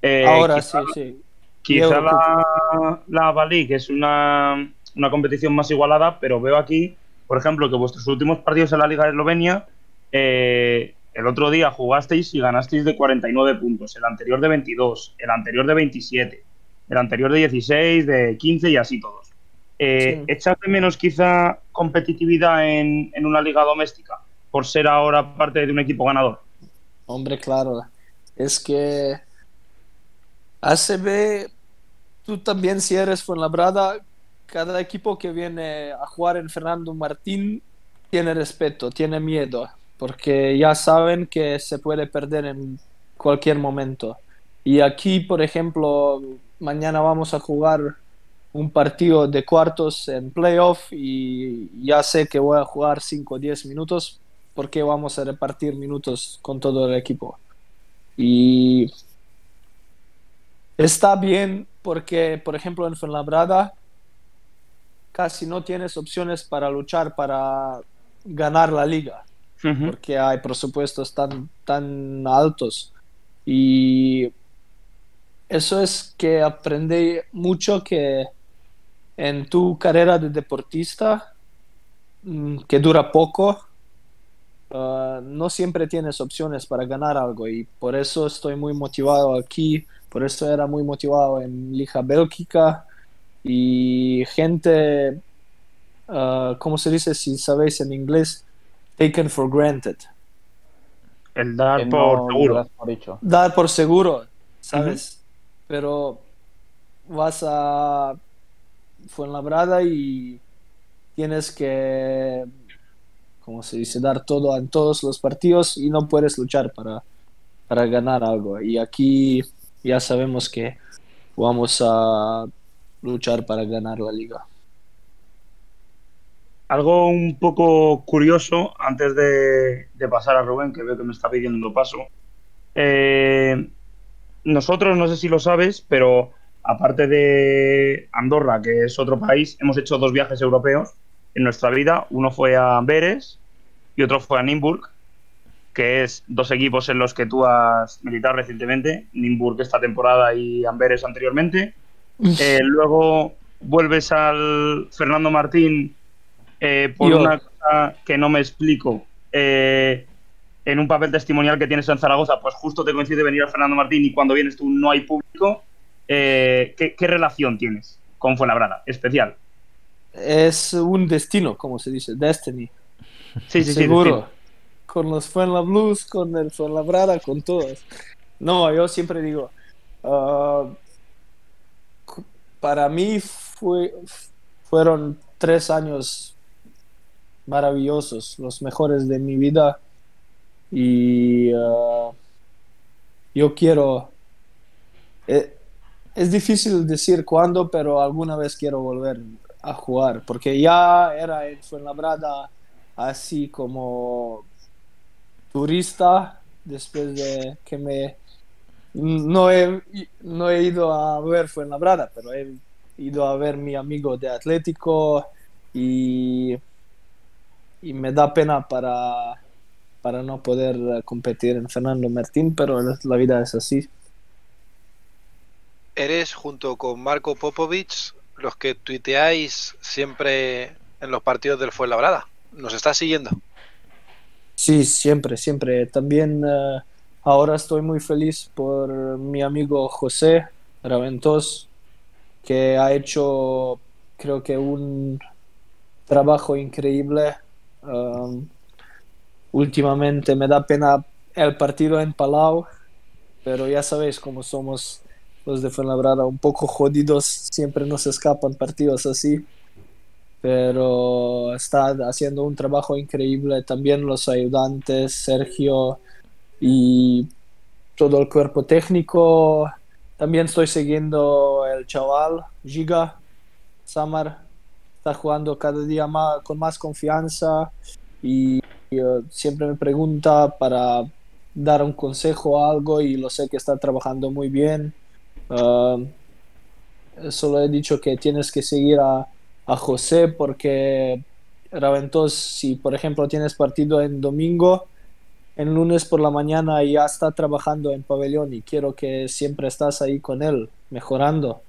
Eh, Ahora sí, sí. Quizá la, la ABA League es una, una, competición más igualada, pero veo aquí, por ejemplo, que vuestros últimos partidos en la Liga de Eslovenia, eh, el otro día jugasteis y ganasteis de 49 puntos, el anterior de 22, el anterior de 27 el anterior de 16, de 15 y así todos. Eh, ¿Echas de menos quizá competitividad en, en, una liga doméstica por ser ahora parte de un equipo ganador? Hombre, claro. Es que ACB, tú también si eres Fuenlabrada, cada equipo que viene a jugar en Fernando Martín tiene respeto, tiene miedo, porque ya saben que se puede perder en cualquier momento. Y aquí, por ejemplo, mañana vamos a jugar un partido de cuartos en playoff y ya sé que voy a jugar 5 o 10 minutos porque vamos a repartir minutos con todo el equipo. Y está bien porque, por ejemplo, en Fuenlabrada casi no tienes opciones para luchar para ganar la liga porque hay presupuestos tan, tan altos. Y eso es que aprendí mucho que en tu carrera de deportista, mm, que dura poco, ah, no siempre tienes opciones para ganar algo y por eso estoy muy motivado aquí, por eso era muy motivado en Liga Bélgica y gente, uh, ¿cómo se dice si sabéis en inglés? Taken for granted. El dar por seguro. dar por seguro, ¿sabes? Pero vas a Fuenlabrada y tienes que, como se dice, dar todo en todos los partidos y no puedes luchar para, para ganar algo. Y aquí ya sabemos que vamos a luchar para ganar la liga. Algo un poco curioso, antes de, pasar a Rubén, que veo que me está pidiendo paso. Eh, nosotros, no sé si lo sabes, pero aparte de Andorra, que es otro país, hemos hecho dos viajes europeos en nuestra vida. Uno fue a Amberes y otro fue a Nimburg, que es dos equipos en los que tú has militado recientemente, Nimburg esta temporada y Amberes anteriormente. Eh, luego vuelves al Fernando Martín eh, por una cosa que no me explico. Eh, en un papel testimonial que tienes en Zaragoza, pues justo te coincide venir a Fernando Martín y cuando vienes tú no hay público eh, ¿qué, relación tienes con Fuenlabrada? Especial. Es un destino, como se dice, destiny. Sí, sí, Seguro. con los Blues, con el Fuenlabrada, con todos. No, yo siempre digo, ah, para mí fue, fueron tres años maravillosos, los mejores de mi vida. Y ah, yo quiero... Eh, es difícil decir cuándo, pero alguna vez quiero volver a jugar, porque ya era en Fuenlabrada así como turista, después de que me... No he, no he ido a ver Fuenlabrada, pero he ido a ver mi amigo de Atlético y, y me da pena para, para no poder competir en Fernando Martín, pero la vida es así eres junto con Marco Popovich los que tuiteáis siempre en los partidos del Fuenlabrada. ¿Nos estás siguiendo? Sí, siempre, siempre. También eh, ahora estoy muy feliz por mi amigo José Raventos, que ha hecho, creo que, un trabajo increíble. Um, últimamente me da pena el partido en Palau, pero ya sabéis cómo somos los de Fuenlabrada un poco jodidos, siempre nos escapan partidos así, pero está haciendo un trabajo increíble. También los ayudantes, Sergio y todo el cuerpo técnico. También estoy siguiendo el chaval, Giga, Samar, está jugando cada día más, con más confianza y, uh, siempre me pregunta para dar un consejo o algo y lo sé que está trabajando muy bien. Uh, solo he dicho que tienes que seguir a, a José porque Raventos, si por ejemplo tienes partido en domingo, en lunes por la mañana ya está trabajando en pabellón y quiero que siempre estás ahí con él, mejorando.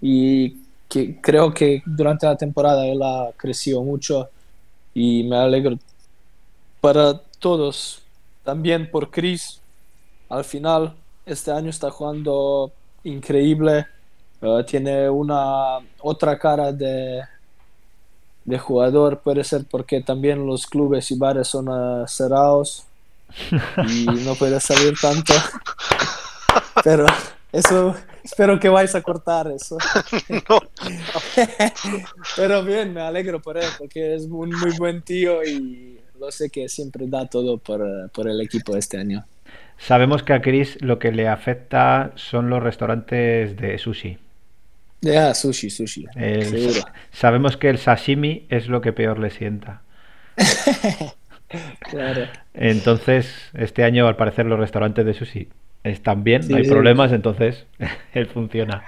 Y que creo que durante la temporada él ha crecido mucho y me alegro para todos. También por Chris, al final, este año está jugando increíble. Eh, tiene una otra cara de, de jugador, puede ser porque también los clubes y bares son uh, cerrados y no puede salir tanto. Pero eso, espero que vais a cortar eso. Pero bien, me alegro por él, porque es un muy buen tío y lo sé que siempre da todo por, por el equipo este año. Sabemos que a Chris lo que le afecta son los restaurantes de sushi. Ya, sushi, sushi. El- Seguro. sabemos que el sashimi es lo que peor le sienta. Claro. Entonces, este año al parecer los restaurantes de sushi están bien, Sí, no hay sí. problemas, entonces él funciona.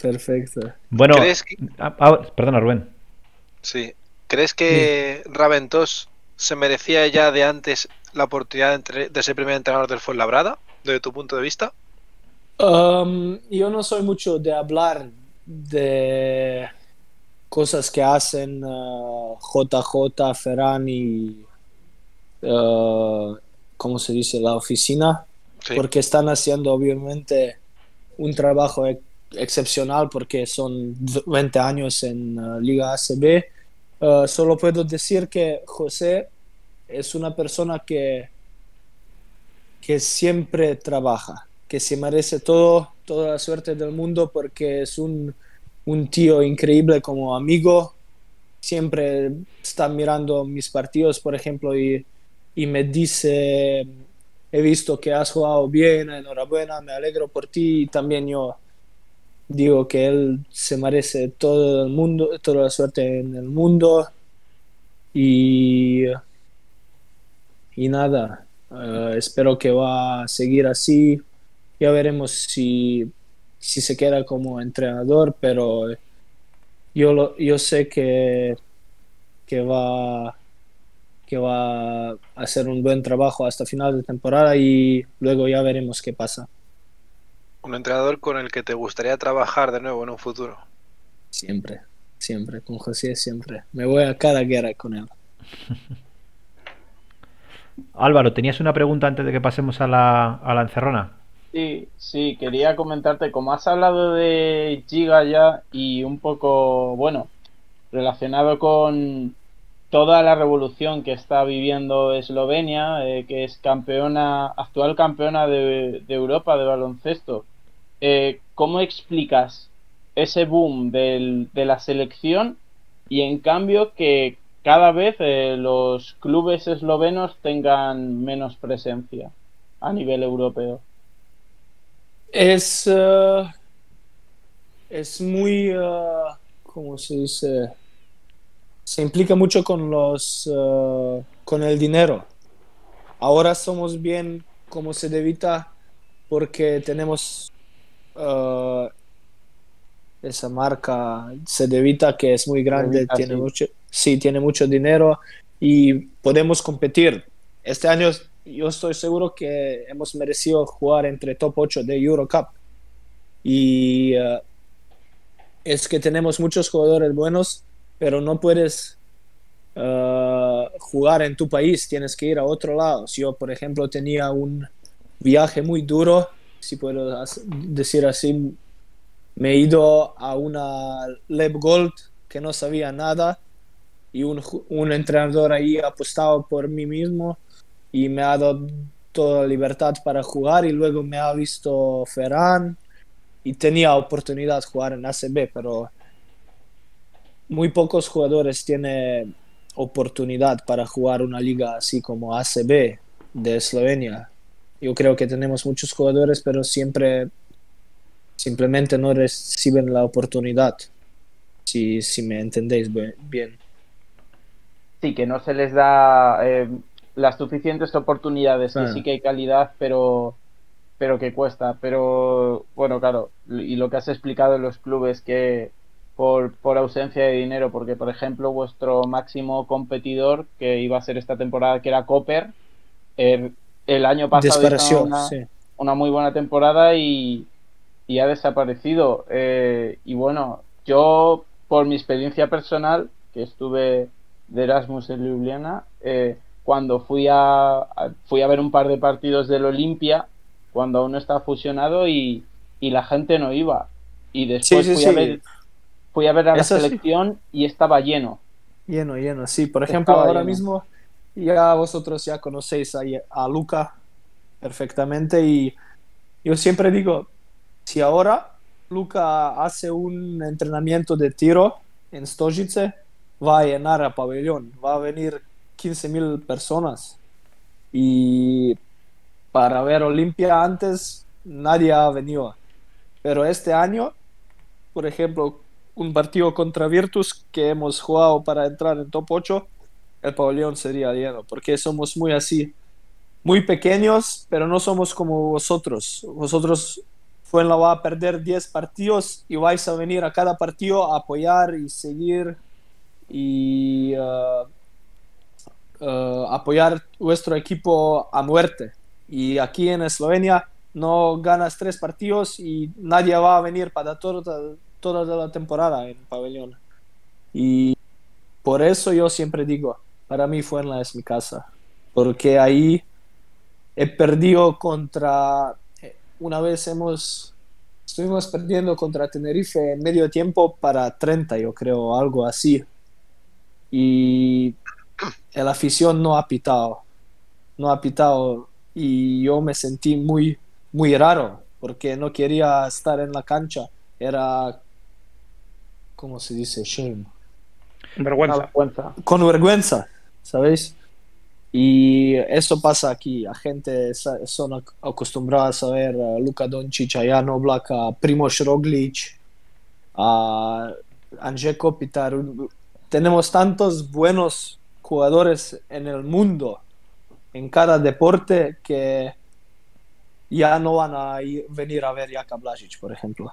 Perfecto. Bueno, ¿Crees que- ah, ah, perdona Rubén. Sí. ¿Crees que Raventos se merecía ya de antes la oportunidad de, entre- de ser primer entrenador del Fuenlabrada, desde tu punto de vista? Um, yo no soy mucho de hablar de cosas que hacen uh, JJ, Ferran y, uh, ¿cómo se dice? La oficina, Sí. porque están haciendo obviamente un trabajo ex- excepcional porque son 20 años en uh, Liga ACB. Uh, solo puedo decir que José es una persona que que siempre trabaja, que se merece todo, toda la suerte del mundo porque es un, un tío increíble como amigo. Siempre está mirando mis partidos, por ejemplo, y, y me dice, he visto que has jugado bien, enhorabuena, me alegro por ti. Y también yo digo que él se merece todo el mundo, toda la suerte en el mundo. Y, y nada, eh, espero que va a seguir así. Ya veremos si, si se queda como entrenador, pero yo, lo- yo sé que, que, va, que va a hacer un buen trabajo hasta final de temporada y luego ya veremos qué pasa. Un entrenador con el que te gustaría trabajar de nuevo en un futuro. Siempre, siempre, con José siempre. Me voy a cada guerra con él. Álvaro, ¿tenías una pregunta antes de que pasemos a la, a la encerrona? Sí, sí, quería comentarte, como has hablado de Giga ya y un poco, bueno, relacionado con toda la revolución que está viviendo Eslovenia, eh, que es campeona, actual campeona de, de Europa de baloncesto, eh, ¿cómo explicas ese boom de la selección y en cambio que cada vez eh, los clubes eslovenos tengan menos presencia a nivel europeo? Es, eh, es muy, eh, ¿cómo se dice? Se implica mucho con los, con el dinero. Ahora somos bien como se debita porque tenemos eh, esa marca Sedevita que es muy grande, tiene sí. mucho, sí, tiene mucho dinero y podemos competir. Este año yo estoy seguro que hemos merecido jugar entre top 8 de Eurocup. Y eh, es que tenemos muchos jugadores buenos, pero no puedes eh, jugar en tu país, tienes que ir a otro lado. Si yo, por ejemplo, tenía un viaje muy duro, si puedo decir así, me he ido a una Leb Gold que no sabía nada y un, un entrenador ahí apostado por mí mismo y me ha dado toda la libertad para jugar y luego me ha visto Ferran y tenía oportunidad de jugar en ACB, pero muy pocos jugadores tienen oportunidad para jugar una liga así como ACB de Eslovenia. Yo creo que tenemos muchos jugadores, pero siempre simplemente no reciben la oportunidad. Si, si me entendéis bien. Sí, que no se les da eh, las suficientes oportunidades, que sí que hay calidad, pero, pero que cuesta. Pero bueno, claro, y lo que has explicado en los clubes que por, por ausencia de dinero, porque por ejemplo vuestro máximo competidor que iba a ser esta temporada, que era Copper, el, el año pasado hizo una, sí. una muy buena temporada y, y ha desaparecido. Eh, y bueno, yo, por mi experiencia personal, que estuve de Erasmus en Ljubljana, eh, cuando fui a, fui a ver un par de partidos del Olimpia, cuando aún no estaba fusionado y, y la gente no iba. Y después Sí, sí, fui. A ver, fui a ver a la Eso selección y estaba lleno. Lleno, lleno, sí. Por ejemplo, Estaba ahora lleno. mismo ya vosotros ya conocéis a, a Luca perfectamente y yo siempre digo, si ahora Luca hace un entrenamiento de tiro en Stožice, va a llenar a pabellón, va a venir 15.000 personas y para ver Olimpia antes nadie ha venido. Pero este año por ejemplo, un partido contra Virtus que hemos jugado para entrar en top 8, el pabellón sería lleno, porque somos muy así, muy pequeños, pero no somos como vosotros. Vosotros la va a perder 10 partidos y vais a venir a cada partido a apoyar y seguir y uh, apoyar vuestro equipo a muerte. Y aquí en Eslovenia no ganas tres partidos y nadie va a venir para toda, toda la temporada en pabellón. Y por eso yo siempre digo, para mí Fuenla es mi casa, porque ahí he perdido contra, eh, una vez hemos, estuvimos perdiendo contra Tenerife en medio tiempo para 30, yo creo, algo así. Y el afición no ha pitado, no ha pitado y yo me sentí muy, muy raro porque no quería estar en la cancha. Era, ¿cómo se dice? Shame. Vergüenza. Con vergüenza, ¿sabéis? Y eso pasa aquí. La gente son acostumbradas a ver a Luka Doncic, a Jan Oblak, a Primoz Roglic, a Anje Kopitar. Tenemos tantos buenos jugadores en el mundo, en cada deporte, que ya no van a venir a ver Jaka Blasic, por ejemplo.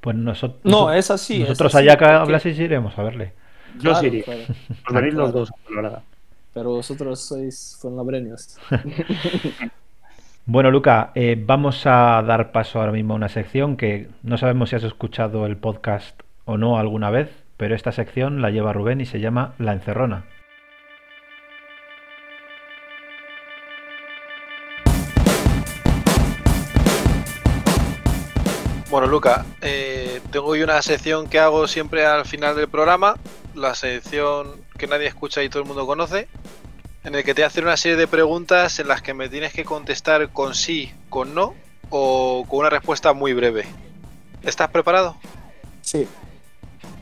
Pues nosotros. No, es así. Nosotros a Jaka Blasic iremos a verle. Yo sí iría. Os los dos, la verdad. Pero vosotros sois fonlabreños. bueno, Luca, eh, vamos a dar paso ahora mismo a una sección que no sabemos si has escuchado el podcast o no alguna vez, pero esta sección la lleva Rubén y se llama La Encerrona. Bueno, Luca, eh, tengo hoy una sección que hago siempre al final del programa, la sección que nadie escucha y todo el mundo conoce, en el que te hacer una serie de preguntas en las que me tienes que contestar con sí, con no o con una respuesta muy breve. ¿Estás preparado? Sí.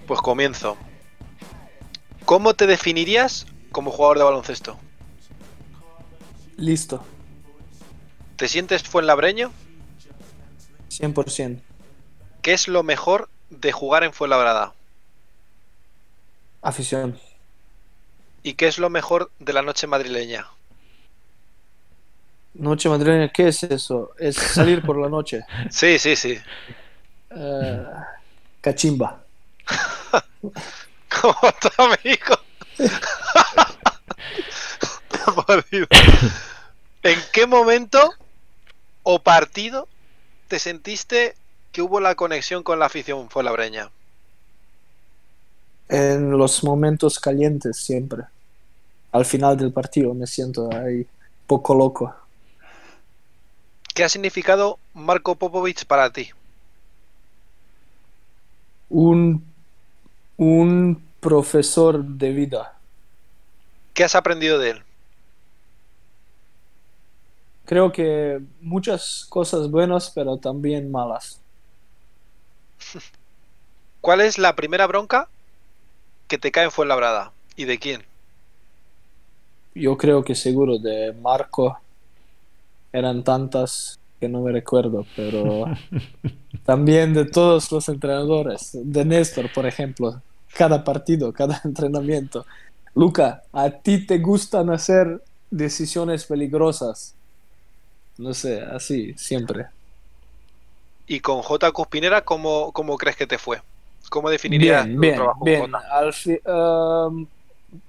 Pues comienzo. ¿Cómo te definirías como jugador de baloncesto? Listo. ¿Te sientes fuenlabreño? 100%. ¿Qué es lo mejor de jugar en Fuenlabrada? Afición. ¿Y qué es lo mejor de la noche madrileña? Noche madrileña, ¿qué es eso? Es salir por la noche. Sí, sí, sí. Eh, cachimba. ¿Cómo está, amigo? ¿En qué momento o partido te sentiste que hubo la conexión con la afición fue la breña? En los momentos calientes siempre. Al final del partido me siento ahí poco loco. ¿Qué ha significado Marco Popovich para ti? Un, un profesor de vida. ¿Qué has aprendido de él? Creo que muchas cosas buenas, pero también malas. ¿Cuál es la primera bronca que te cae en Fuenlabrada? ¿Y de quién? Yo creo que seguro de Marco. Eran tantas que no me recuerdo, pero también de todos los entrenadores. De Néstor, por ejemplo. Cada partido, cada entrenamiento. Luca, ¿a ti te gustan hacer decisiones peligrosas? No sé, así, siempre. ¿Y con J. Cuspinera cómo, cómo crees que te fue? ¿Cómo definirías bien, bien, bien. Al um,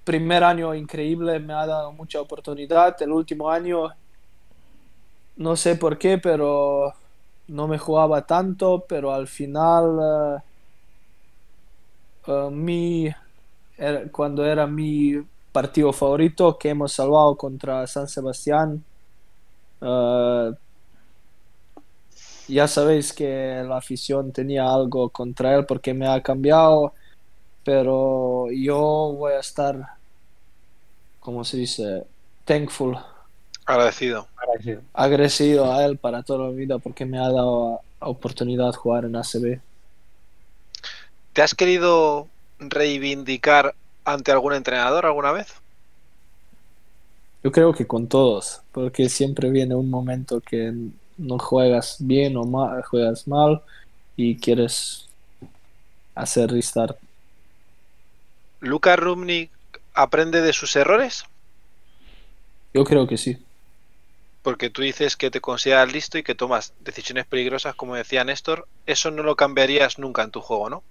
primer año increíble, me ha dado mucha oportunidad. El último año, no sé por qué, pero no me jugaba tanto, pero al final, uh, uh, mi, cuando era mi partido favorito que hemos salvado contra San Sebastián, uh, ya sabéis que la afición tenía algo contra él porque me ha cambiado, pero yo voy a estar, como se dice, thankful. Agradecido. Agradecido. a él para toda la vida porque me ha dado la oportunidad de jugar en ACB. ¿Te has querido reivindicar ante algún entrenador alguna vez? Yo creo que con todos, porque siempre viene un momento que no juegas bien o mal, juegas mal y quieres hacer restart. ¿Luka Rumnik aprende de sus errores? Yo creo que sí. Porque tú dices que te consideras listo y que tomas decisiones peligrosas, como decía Néstor. Eso no lo cambiarías nunca en tu juego, ¿no?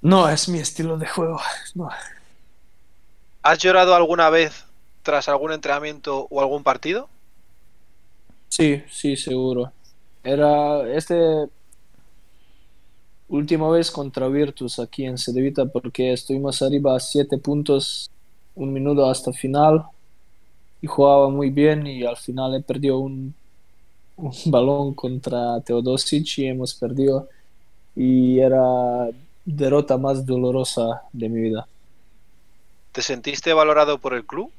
No, es mi estilo de juego. No. ¿Has llorado alguna vez tras algún entrenamiento o algún partido? Sí, sí, seguro. Era este última vez contra Virtus aquí en Cedevita porque estuvimos arriba a siete puntos, un minuto hasta final y jugaba muy bien y al final he perdido un, un balón contra Teodosic y hemos perdido y era derrota más dolorosa de mi vida. ¿Te sentiste valorado por el club?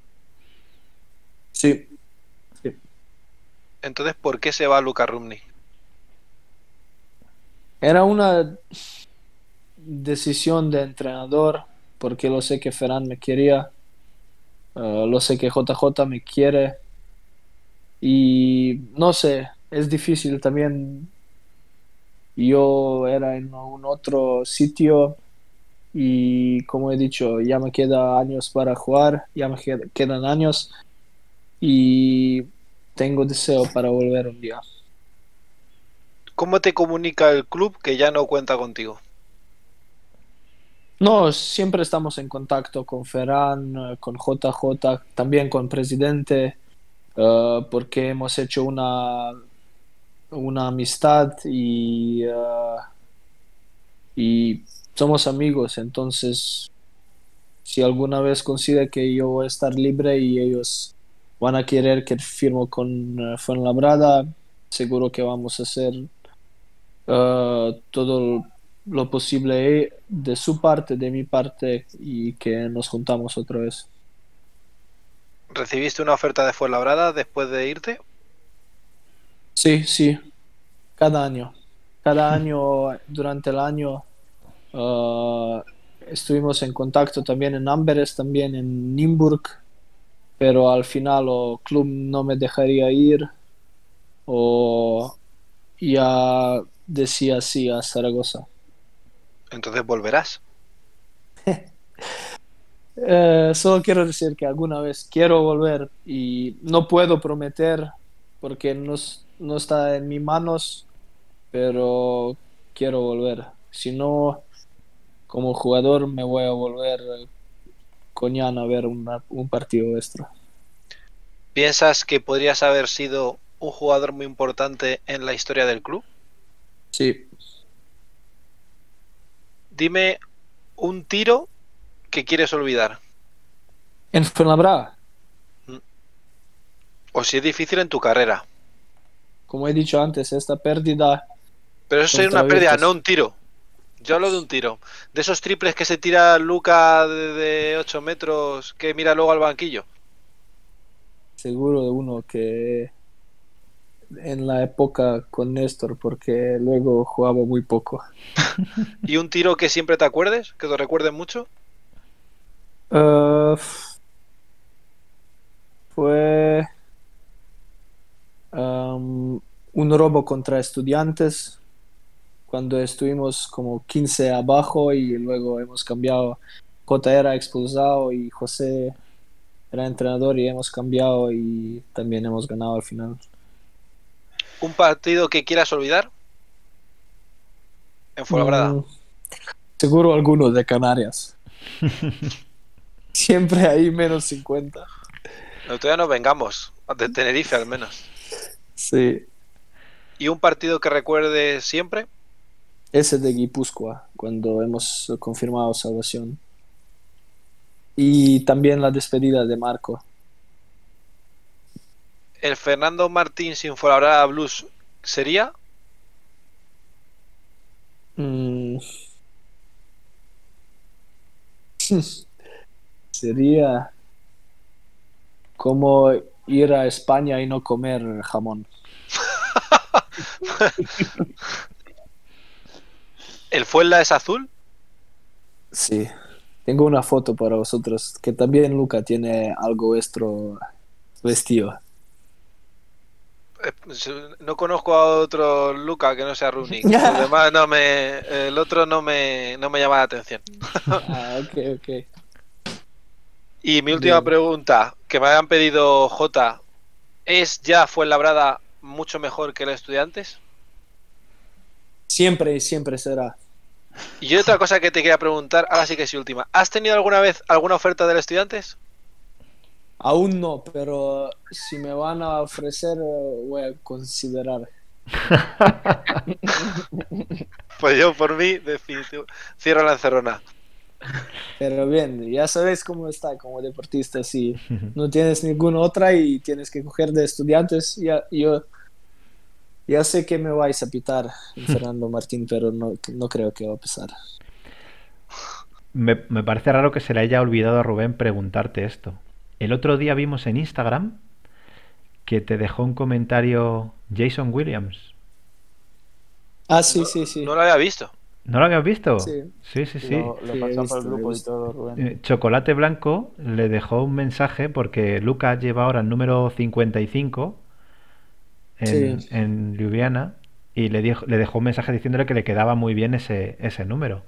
Sí. Entonces, ¿por qué se va Luca Rumni? Era una decisión de entrenador, porque lo sé que Ferran me quería, uh, lo sé que JJ me quiere, y no sé, es difícil también. Yo era en un otro sitio y como he dicho, ya me quedan años para jugar, ya me quedan años y tengo deseo para volver un día. ¿Cómo te comunica el club que ya no cuenta contigo? No, siempre estamos en contacto con Ferran, con JJ, también con presidente, uh, porque hemos hecho una, una amistad y, uh, y somos amigos, entonces si alguna vez considera que yo voy a estar libre y ellos van a querer que firmo con uh, Fuenlabrada, seguro que vamos a hacer uh, todo lo posible de su parte, de mi parte y que nos juntamos otra vez. ¿Recibiste una oferta de Fuenlabrada después de irte? Sí, sí, cada año. Cada año, durante el año, uh, estuvimos en contacto también en Amberes, también en Nimburg, pero al final el club no me dejaría ir o ya decía sí a Zaragoza. Entonces volverás. eh, solo quiero decir que alguna vez quiero volver y no puedo prometer porque no, no está en mis manos, pero quiero volver. Si no, como jugador me voy a volver Coñán a ver una, un partido extra. ¿Piensas que podrías haber sido un jugador muy importante en la historia del club? Sí. Dime un tiro que quieres olvidar. ¿En Fuenlabrada? O si es difícil en tu carrera. Como he dicho antes, esta pérdida... Pero eso es una pérdida, no un tiro. Yo hablo de un tiro. De esos triples que se tira Luca de 8 metros que mira luego al banquillo. Seguro de uno que en la época con Néstor, porque luego jugaba muy poco. ¿Y un tiro que siempre te acuerdes? ¿Que te recuerden mucho? Uh, fue um, un robo contra estudiantes cuando estuvimos como 15 abajo y luego hemos cambiado. J era expulsado y José era entrenador y hemos cambiado y también hemos ganado al final. ¿Un partido que quieras olvidar? En Fuenlabrada. Mm, seguro alguno de Canarias. Siempre hay menos 50. No, todavía no vengamos. De Tenerife al menos. Sí. ¿Y un partido que recuerde siempre? Ese de Guipúzcoa, cuando hemos confirmado salvación. Y también la despedida de Marco. ¿El Fernando Martín sin Fuenlabrada Blues sería? Mm. Sería como ir a España y no comer jamón. ¿El Fuenla es azul? Sí. Tengo una foto para vosotros que también Luca tiene algo vuestro vestido. eh, no conozco a otro Luca que no sea Runic. Además, no me, el otro no me, no me llama la atención. ah, ok, ok. Y mi última Bien. pregunta, que me habían pedido J, ¿es ya Fuenlabrada mucho mejor que los estudiantes? Siempre, siempre será. Y otra cosa que te quería preguntar, ahora sí que es última. ¿Has tenido alguna vez alguna oferta del estudiantes? Aún no, pero si me van a ofrecer, eh, voy a considerar. Pues yo por mí, definitivo, cierro la encerrona. Pero bien, ya sabes cómo está como deportista. Si no tienes ninguna otra y tienes que coger de estudiantes, ya, yo ya sé que me vais a pitar, Fernando Martín, pero no, no creo que va a pasar. Me, me parece raro que se le haya olvidado a Rubén preguntarte esto. El otro día vimos en Instagram que te dejó un comentario Jason Williams. Ah, sí, sí, sí. No lo había visto. ¿No lo habías visto? Sí. sí, sí. sí. Lo, lo Sí, he pasó por visto, el he grupo y visto. todo, Rubén. Chocolate Blanco le dejó un mensaje porque Lucas lleva ahora el número 55 en, Sí. en Ljubljana y le, dijo, le dejó un mensaje diciéndole que le quedaba muy bien ese, ese número.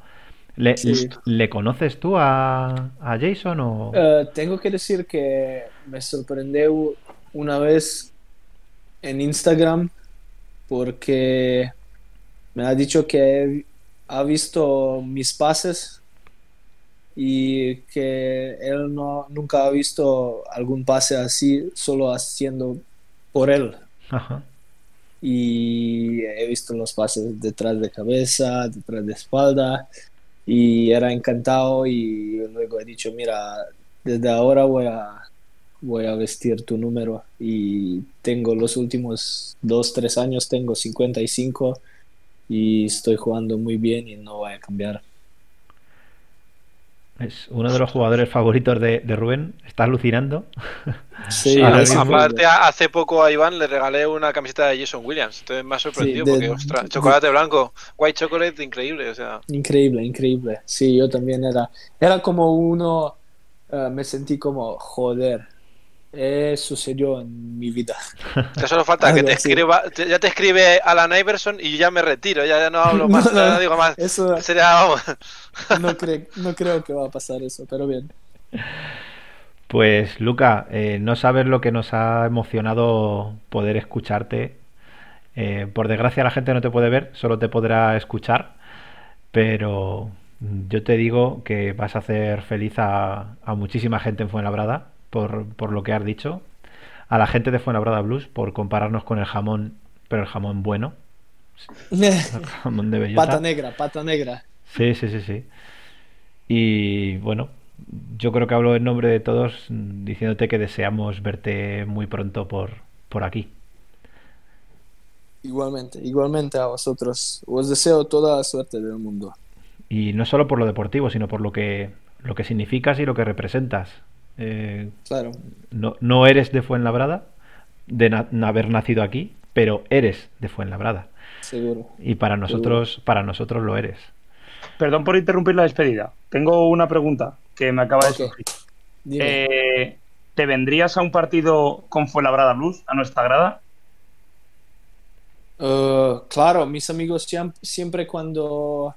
¿Le, Sí. ¿le conoces tú a, a Jason o...? Eh, tengo que decir que me sorprendió una vez en Instagram porque me ha dicho que ha visto mis pases y que él no, nunca ha visto algún pase así, solo haciendo por él. Ajá. Y he visto los pases detrás de cabeza, detrás de espalda, y era encantado y luego he dicho, mira, desde ahora voy a, voy a vestir tu número y tengo los últimos dos, tres años, tengo 55 y estoy jugando muy bien y no voy a cambiar. Es uno de los jugadores favoritos de, de Rubén. Está alucinando. Sí. Aparte, hace poco a Iván le regalé una camiseta de Jason Williams. Entonces me ha sorprendido Sí, de- porque, ostras, de- chocolate blanco, white chocolate, increíble. O sea, Increíble, increíble. Sí, yo también era, era como uno, eh, me sentí como, joder, eh, sucedió en mi vida. ya solo falta que te así. escriba, te- ya te escribe Alan Iverson y ya me retiro, ya, ya no hablo más, No, no, ya no digo más. Eso Sería, vamos. no, cre- no creo que va a pasar eso, pero bien. Pues Luca, eh, no sabes lo que nos ha emocionado poder escucharte. Eh, por desgracia la gente no te puede ver, solo te podrá escuchar, pero yo te digo que vas a hacer feliz a, a muchísima gente en Fuenlabrada por, por lo que has dicho, a la gente de Fuenlabrada Blues por compararnos con el jamón, pero el jamón bueno, el jamón de bellota. Pata negra, pata negra. Sí, sí, sí, sí. Y bueno, yo creo que hablo en nombre de todos diciéndote que deseamos verte muy pronto por, por aquí. Igualmente, igualmente a vosotros. Os deseo toda la suerte del mundo. Y no solo por lo deportivo, sino por lo que, lo que significas y lo que representas. Eh, Claro, no, no eres de Fuenlabrada, de na- haber nacido aquí, pero eres de Fuenlabrada. seguro. Y para nosotros, para nosotros lo eres. Perdón por interrumpir la despedida. Tengo una pregunta que me acaba de surgir. Eh, ¿Te vendrías a un partido con Fuenlabrada Blues, a nuestra grada? Eh, claro, mis amigos siempre cuando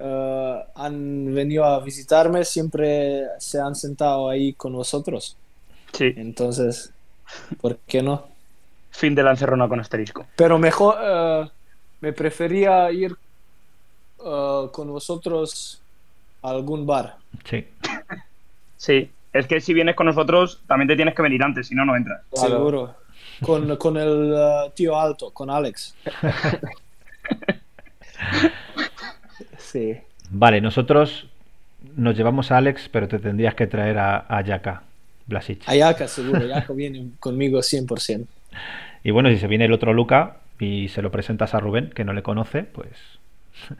eh, han venido a visitarme, siempre se han sentado ahí con nosotros. Sí, Entonces, ¿por qué no? fin de la encerrona con asterisco. Pero mejor, eh, me prefería ir eh, con vosotros a algún bar. Sí. Sí, es que si vienes con nosotros también te tienes que venir antes, si no, no entras. Claro. Seguro. Con, con el eh, tío alto, con Alex. sí. Vale, nosotros nos llevamos a Alex, pero te tendrías que traer a, a Yaka Blasic. Ayaka, seguro. Ayaka viene conmigo 100%. Y bueno, si se viene el otro Luca y se lo presentas a Rubén, que no le conoce, pues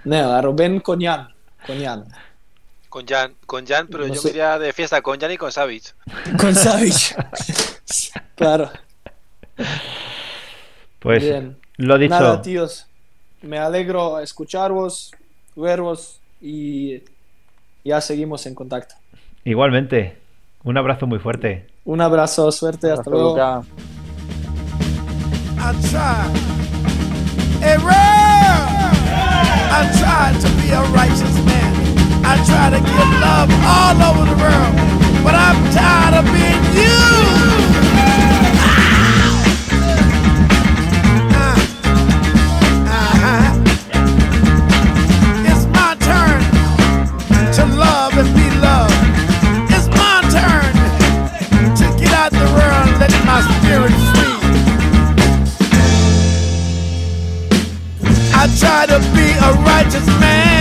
No, a Rubén con Jan. Con Jan. Con Jan, con Jan, pero No yo sé. me iría de fiesta con Jan y con Savage. Con Savage. claro. pues Bien. lo dicho. Nada, tíos. Me alegro escucharos, veros y ya seguimos en contacto. Igualmente, un abrazo muy fuerte. Un abrazo, suerte, hasta Hasta luego. Luca. I try. Hey! I try to be a righteous man. I try to give love all over the world. But I'm tired of being you. My spirit free. I try to be a righteous man.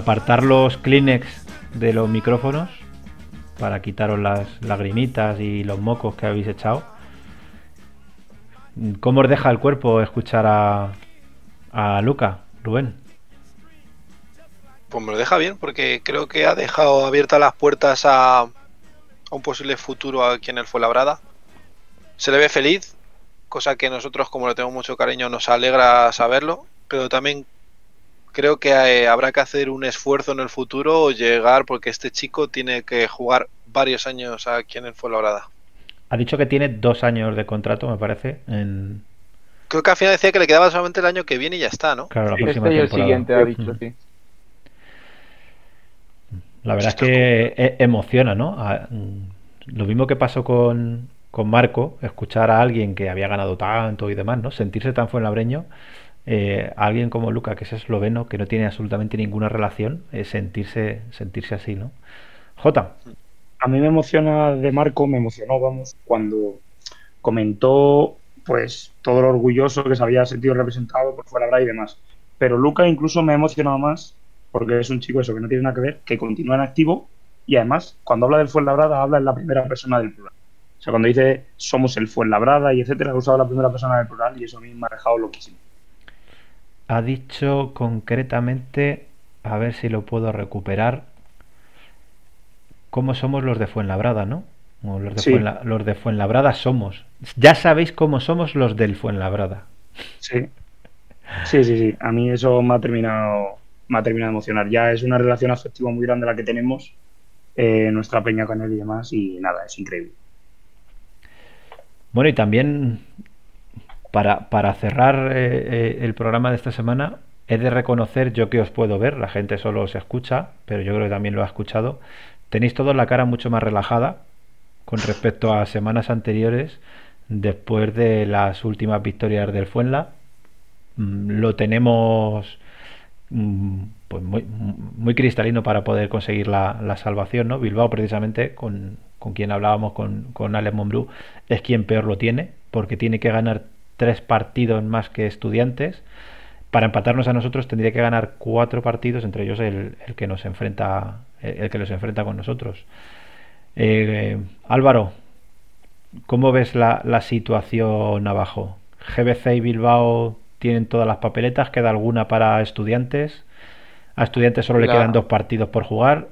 Apartar los Kleenex de los micrófonos para quitaros las lagrimitas y los mocos que habéis echado. ¿Cómo os deja el cuerpo escuchar a, a Luca, Rubén? Pues me lo deja bien porque creo que ha dejado abiertas las puertas a, un posible futuro aquí en el Fuenlabrada. Se le ve feliz, cosa que nosotros como le tenemos mucho cariño nos alegra saberlo, pero también creo que eh, habrá que hacer un esfuerzo en el futuro o llegar porque este chico tiene que jugar varios años aquí en el Fuenlabrada. Ha dicho que tiene dos años de contrato, me parece, en Creo que al final decía que le quedaba solamente el año que viene y ya está, ¿no? claro, la Este próxima y el siguiente ha dicho, Mm. sí. La verdad es que e- emociona, ¿no? A- mm, Lo mismo que pasó con, con Marco, escuchar a alguien que había ganado tanto y demás, ¿no? Sentirse tan fuenlabreño, eh, alguien como Luca, que es esloveno, que no tiene absolutamente ninguna relación, eh, sentirse, sentirse así, ¿no? Jota, A mí me emociona de Marco, me emocionó, vamos, cuando comentó pues todo lo orgulloso que se había sentido representado por fuera y demás. Pero Luca incluso me ha emocionado más porque es un chico eso que no tiene nada que ver, que continúa en activo y además cuando habla del Fuenlabrada habla en la primera persona del plural. O sea, cuando dice somos el Fuenlabrada y etcétera, ha usado la primera persona del plural y eso a mí me ha dejado loquísimo. Ha dicho concretamente, a ver si lo puedo recuperar, cómo somos los de Fuenlabrada, ¿no? O los, de Sí. Fuenla- los de Fuenlabrada somos. Ya sabéis cómo somos los del Fuenlabrada. Sí. Sí, sí, sí. A mí eso me ha terminado, me ha terminado de emocionar. Ya es una relación afectiva muy grande la que tenemos, eh, nuestra peña con él y demás, y nada, es increíble. Bueno, y también para, para cerrar eh, eh, el programa de esta semana, he de reconocer, yo que os puedo ver, la gente solo os escucha, pero yo creo que también lo ha escuchado, tenéis todos la cara mucho más relajada con respecto a semanas anteriores, después de las últimas victorias del Fuenla. Mm, Lo tenemos mm, pues muy, muy cristalino para poder conseguir la, la salvación, ¿no? Bilbao precisamente, con, con quien hablábamos con, con Alex Monbrú, es quien peor lo tiene, porque tiene que ganar tres partidos más que estudiantes. Para empatarnos a nosotros tendría que ganar cuatro partidos, entre ellos el, el que nos enfrenta, el, el que los enfrenta con nosotros. Eh, Álvaro, ¿cómo ves la, la situación abajo? GBC y Bilbao tienen todas las papeletas, queda alguna para estudiantes. A estudiantes solo le La- quedan dos partidos por jugar.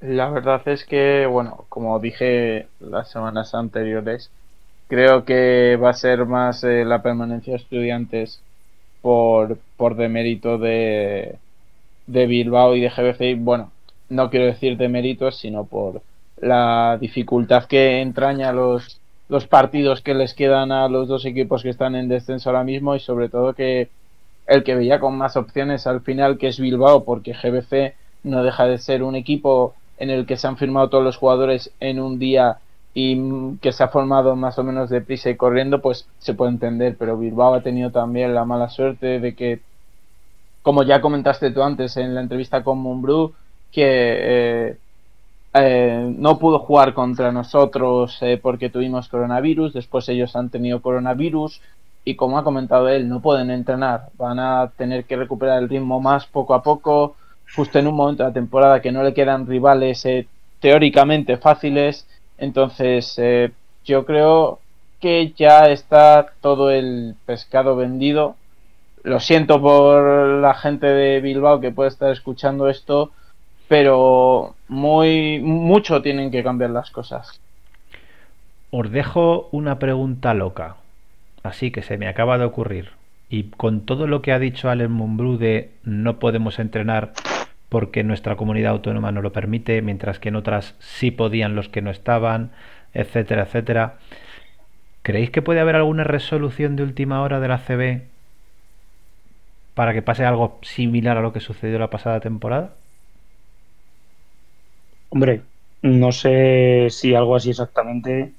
La verdad es que, bueno, como dije las semanas anteriores, creo que va a ser más eh, la permanencia de estudiantes por, por demérito de, de Bilbao y de GBC. Bueno, no quiero decir de méritos, sino por la dificultad que entraña los, los partidos que les quedan a los dos equipos que están en descenso ahora mismo y sobre todo que el que veía con más opciones al final que es Bilbao porque GBC no deja de ser un equipo en el que se han firmado todos los jugadores en un día y que se ha formado más o menos deprisa y corriendo, pues se puede entender, pero Bilbao ha tenido también la mala suerte de que, como ya comentaste tú antes en la entrevista con Mumbrú, que eh, eh, no pudo jugar contra nosotros eh, porque tuvimos coronavirus, después ellos han tenido coronavirus y como ha comentado él, no pueden entrenar, van a tener que recuperar el ritmo más poco a poco, justo en un momento de la temporada que no le quedan rivales teóricamente fáciles. Entonces, eh, yo creo que ya está todo el pescado vendido. Lo siento por la gente de Bilbao que puede estar escuchando esto, pero muy mucho tienen que cambiar las cosas. Os dejo una pregunta loca, así que se me acaba de ocurrir. Y con todo lo que ha dicho Alex Monbrú de no podemos entrenar porque nuestra comunidad autónoma no lo permite, mientras que en otras sí podían los que no estaban, etcétera, etcétera. ¿Creéis que puede haber alguna resolución de última hora de la CB para que pase algo similar a lo que sucedió la pasada temporada? Hombre, no sé si algo así exactamente,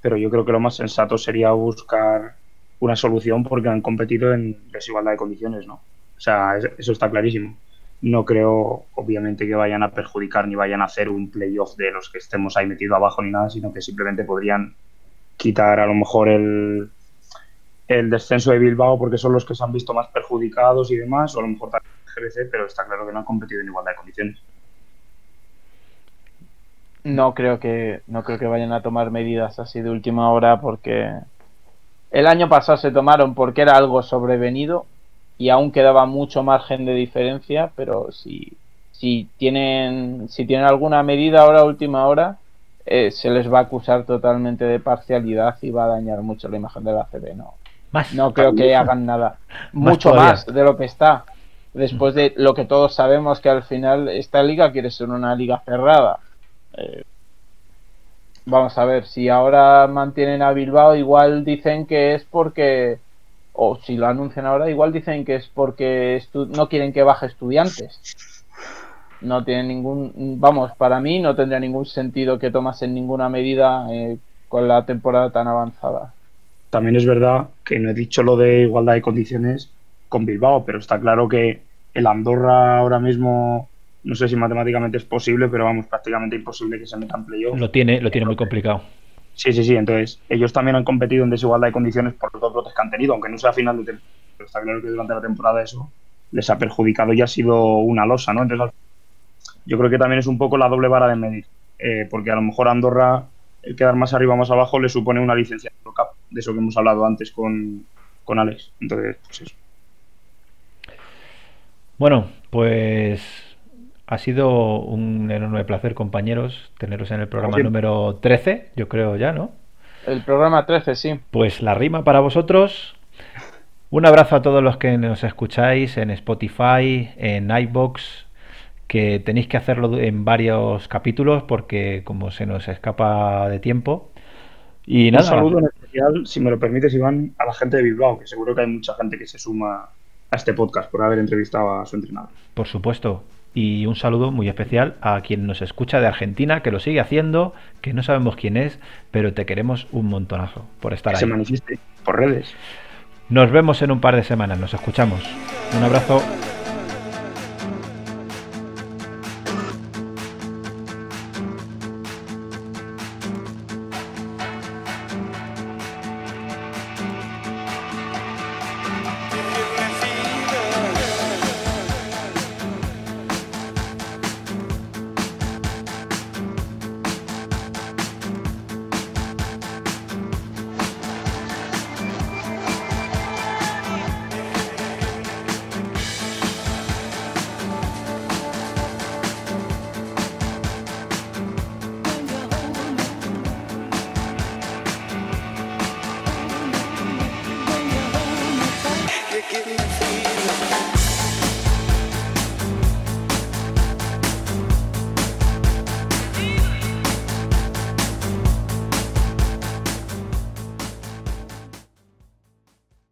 pero yo creo que lo más sensato sería buscar una solución porque han competido en desigualdad de condiciones, ¿no? O sea, eso está clarísimo. No creo, obviamente, que vayan a perjudicar ni vayan a hacer un playoff de los que estemos ahí metido abajo ni nada, sino que simplemente podrían quitar a lo mejor el, descenso de Bilbao porque son los que se han visto más perjudicados y demás, o a lo mejor también GBC, pero está claro que no han competido en igualdad de condiciones. No creo que no creo que vayan a tomar medidas así de última hora porque el año pasado se tomaron porque era algo sobrevenido y aún quedaba mucho margen de diferencia, pero si, si tienen si tienen alguna medida ahora última hora eh, se les va a acusar totalmente de parcialidad y va a dañar mucho la imagen de la CB. No, no creo que hagan nada. mucho más de lo que está. Después de lo que todos sabemos que al final esta liga quiere ser una liga cerrada. Eh, vamos a ver, si ahora mantienen a Bilbao, igual dicen que es porque, o si lo anuncian ahora, igual dicen que es porque no quieren que baje estudiantes. No tiene ningún, vamos, para mí no tendría ningún sentido que tomasen ninguna medida eh, con la temporada tan avanzada. También es verdad que no he dicho lo de igualdad de condiciones con Bilbao, pero está claro que el Andorra ahora mismo no sé si matemáticamente es posible, pero vamos, prácticamente imposible que se metan playoff. Lo tiene, lo tiene muy complicado. Sí, sí, sí. Entonces, ellos también han competido en desigualdad de condiciones por los dos brotes que han tenido, aunque no sea final de temporada. Pero está claro que durante la temporada eso les ha perjudicado y ha sido una losa, ¿no? Entonces, yo creo que también es un poco la doble vara de medir, eh, porque a lo mejor Andorra el quedar más arriba o más abajo le supone una licencia de eso que hemos hablado antes con, con Alex. Entonces, pues eso. Bueno, pues ha sido un enorme placer, compañeros, teneros en el programa número 13, yo creo ya, ¿no? El programa 13, sí. Pues la rima para vosotros. Un abrazo a todos los que nos escucháis en Spotify, en iBox, que tenéis que hacerlo en varios capítulos porque como se nos escapa de tiempo. Y nada. Un saludo en especial, si me lo permites, Iván, a la gente de Bilbao, que seguro que hay mucha gente que se suma a este podcast por haber entrevistado a su entrenador. Por supuesto. Y un saludo muy especial a quien nos escucha de Argentina, que lo sigue haciendo, que no sabemos quién es, pero te queremos un montonazo por estar que ahí. Se manifieste por redes. Nos vemos en un par de semanas, nos escuchamos. Un abrazo.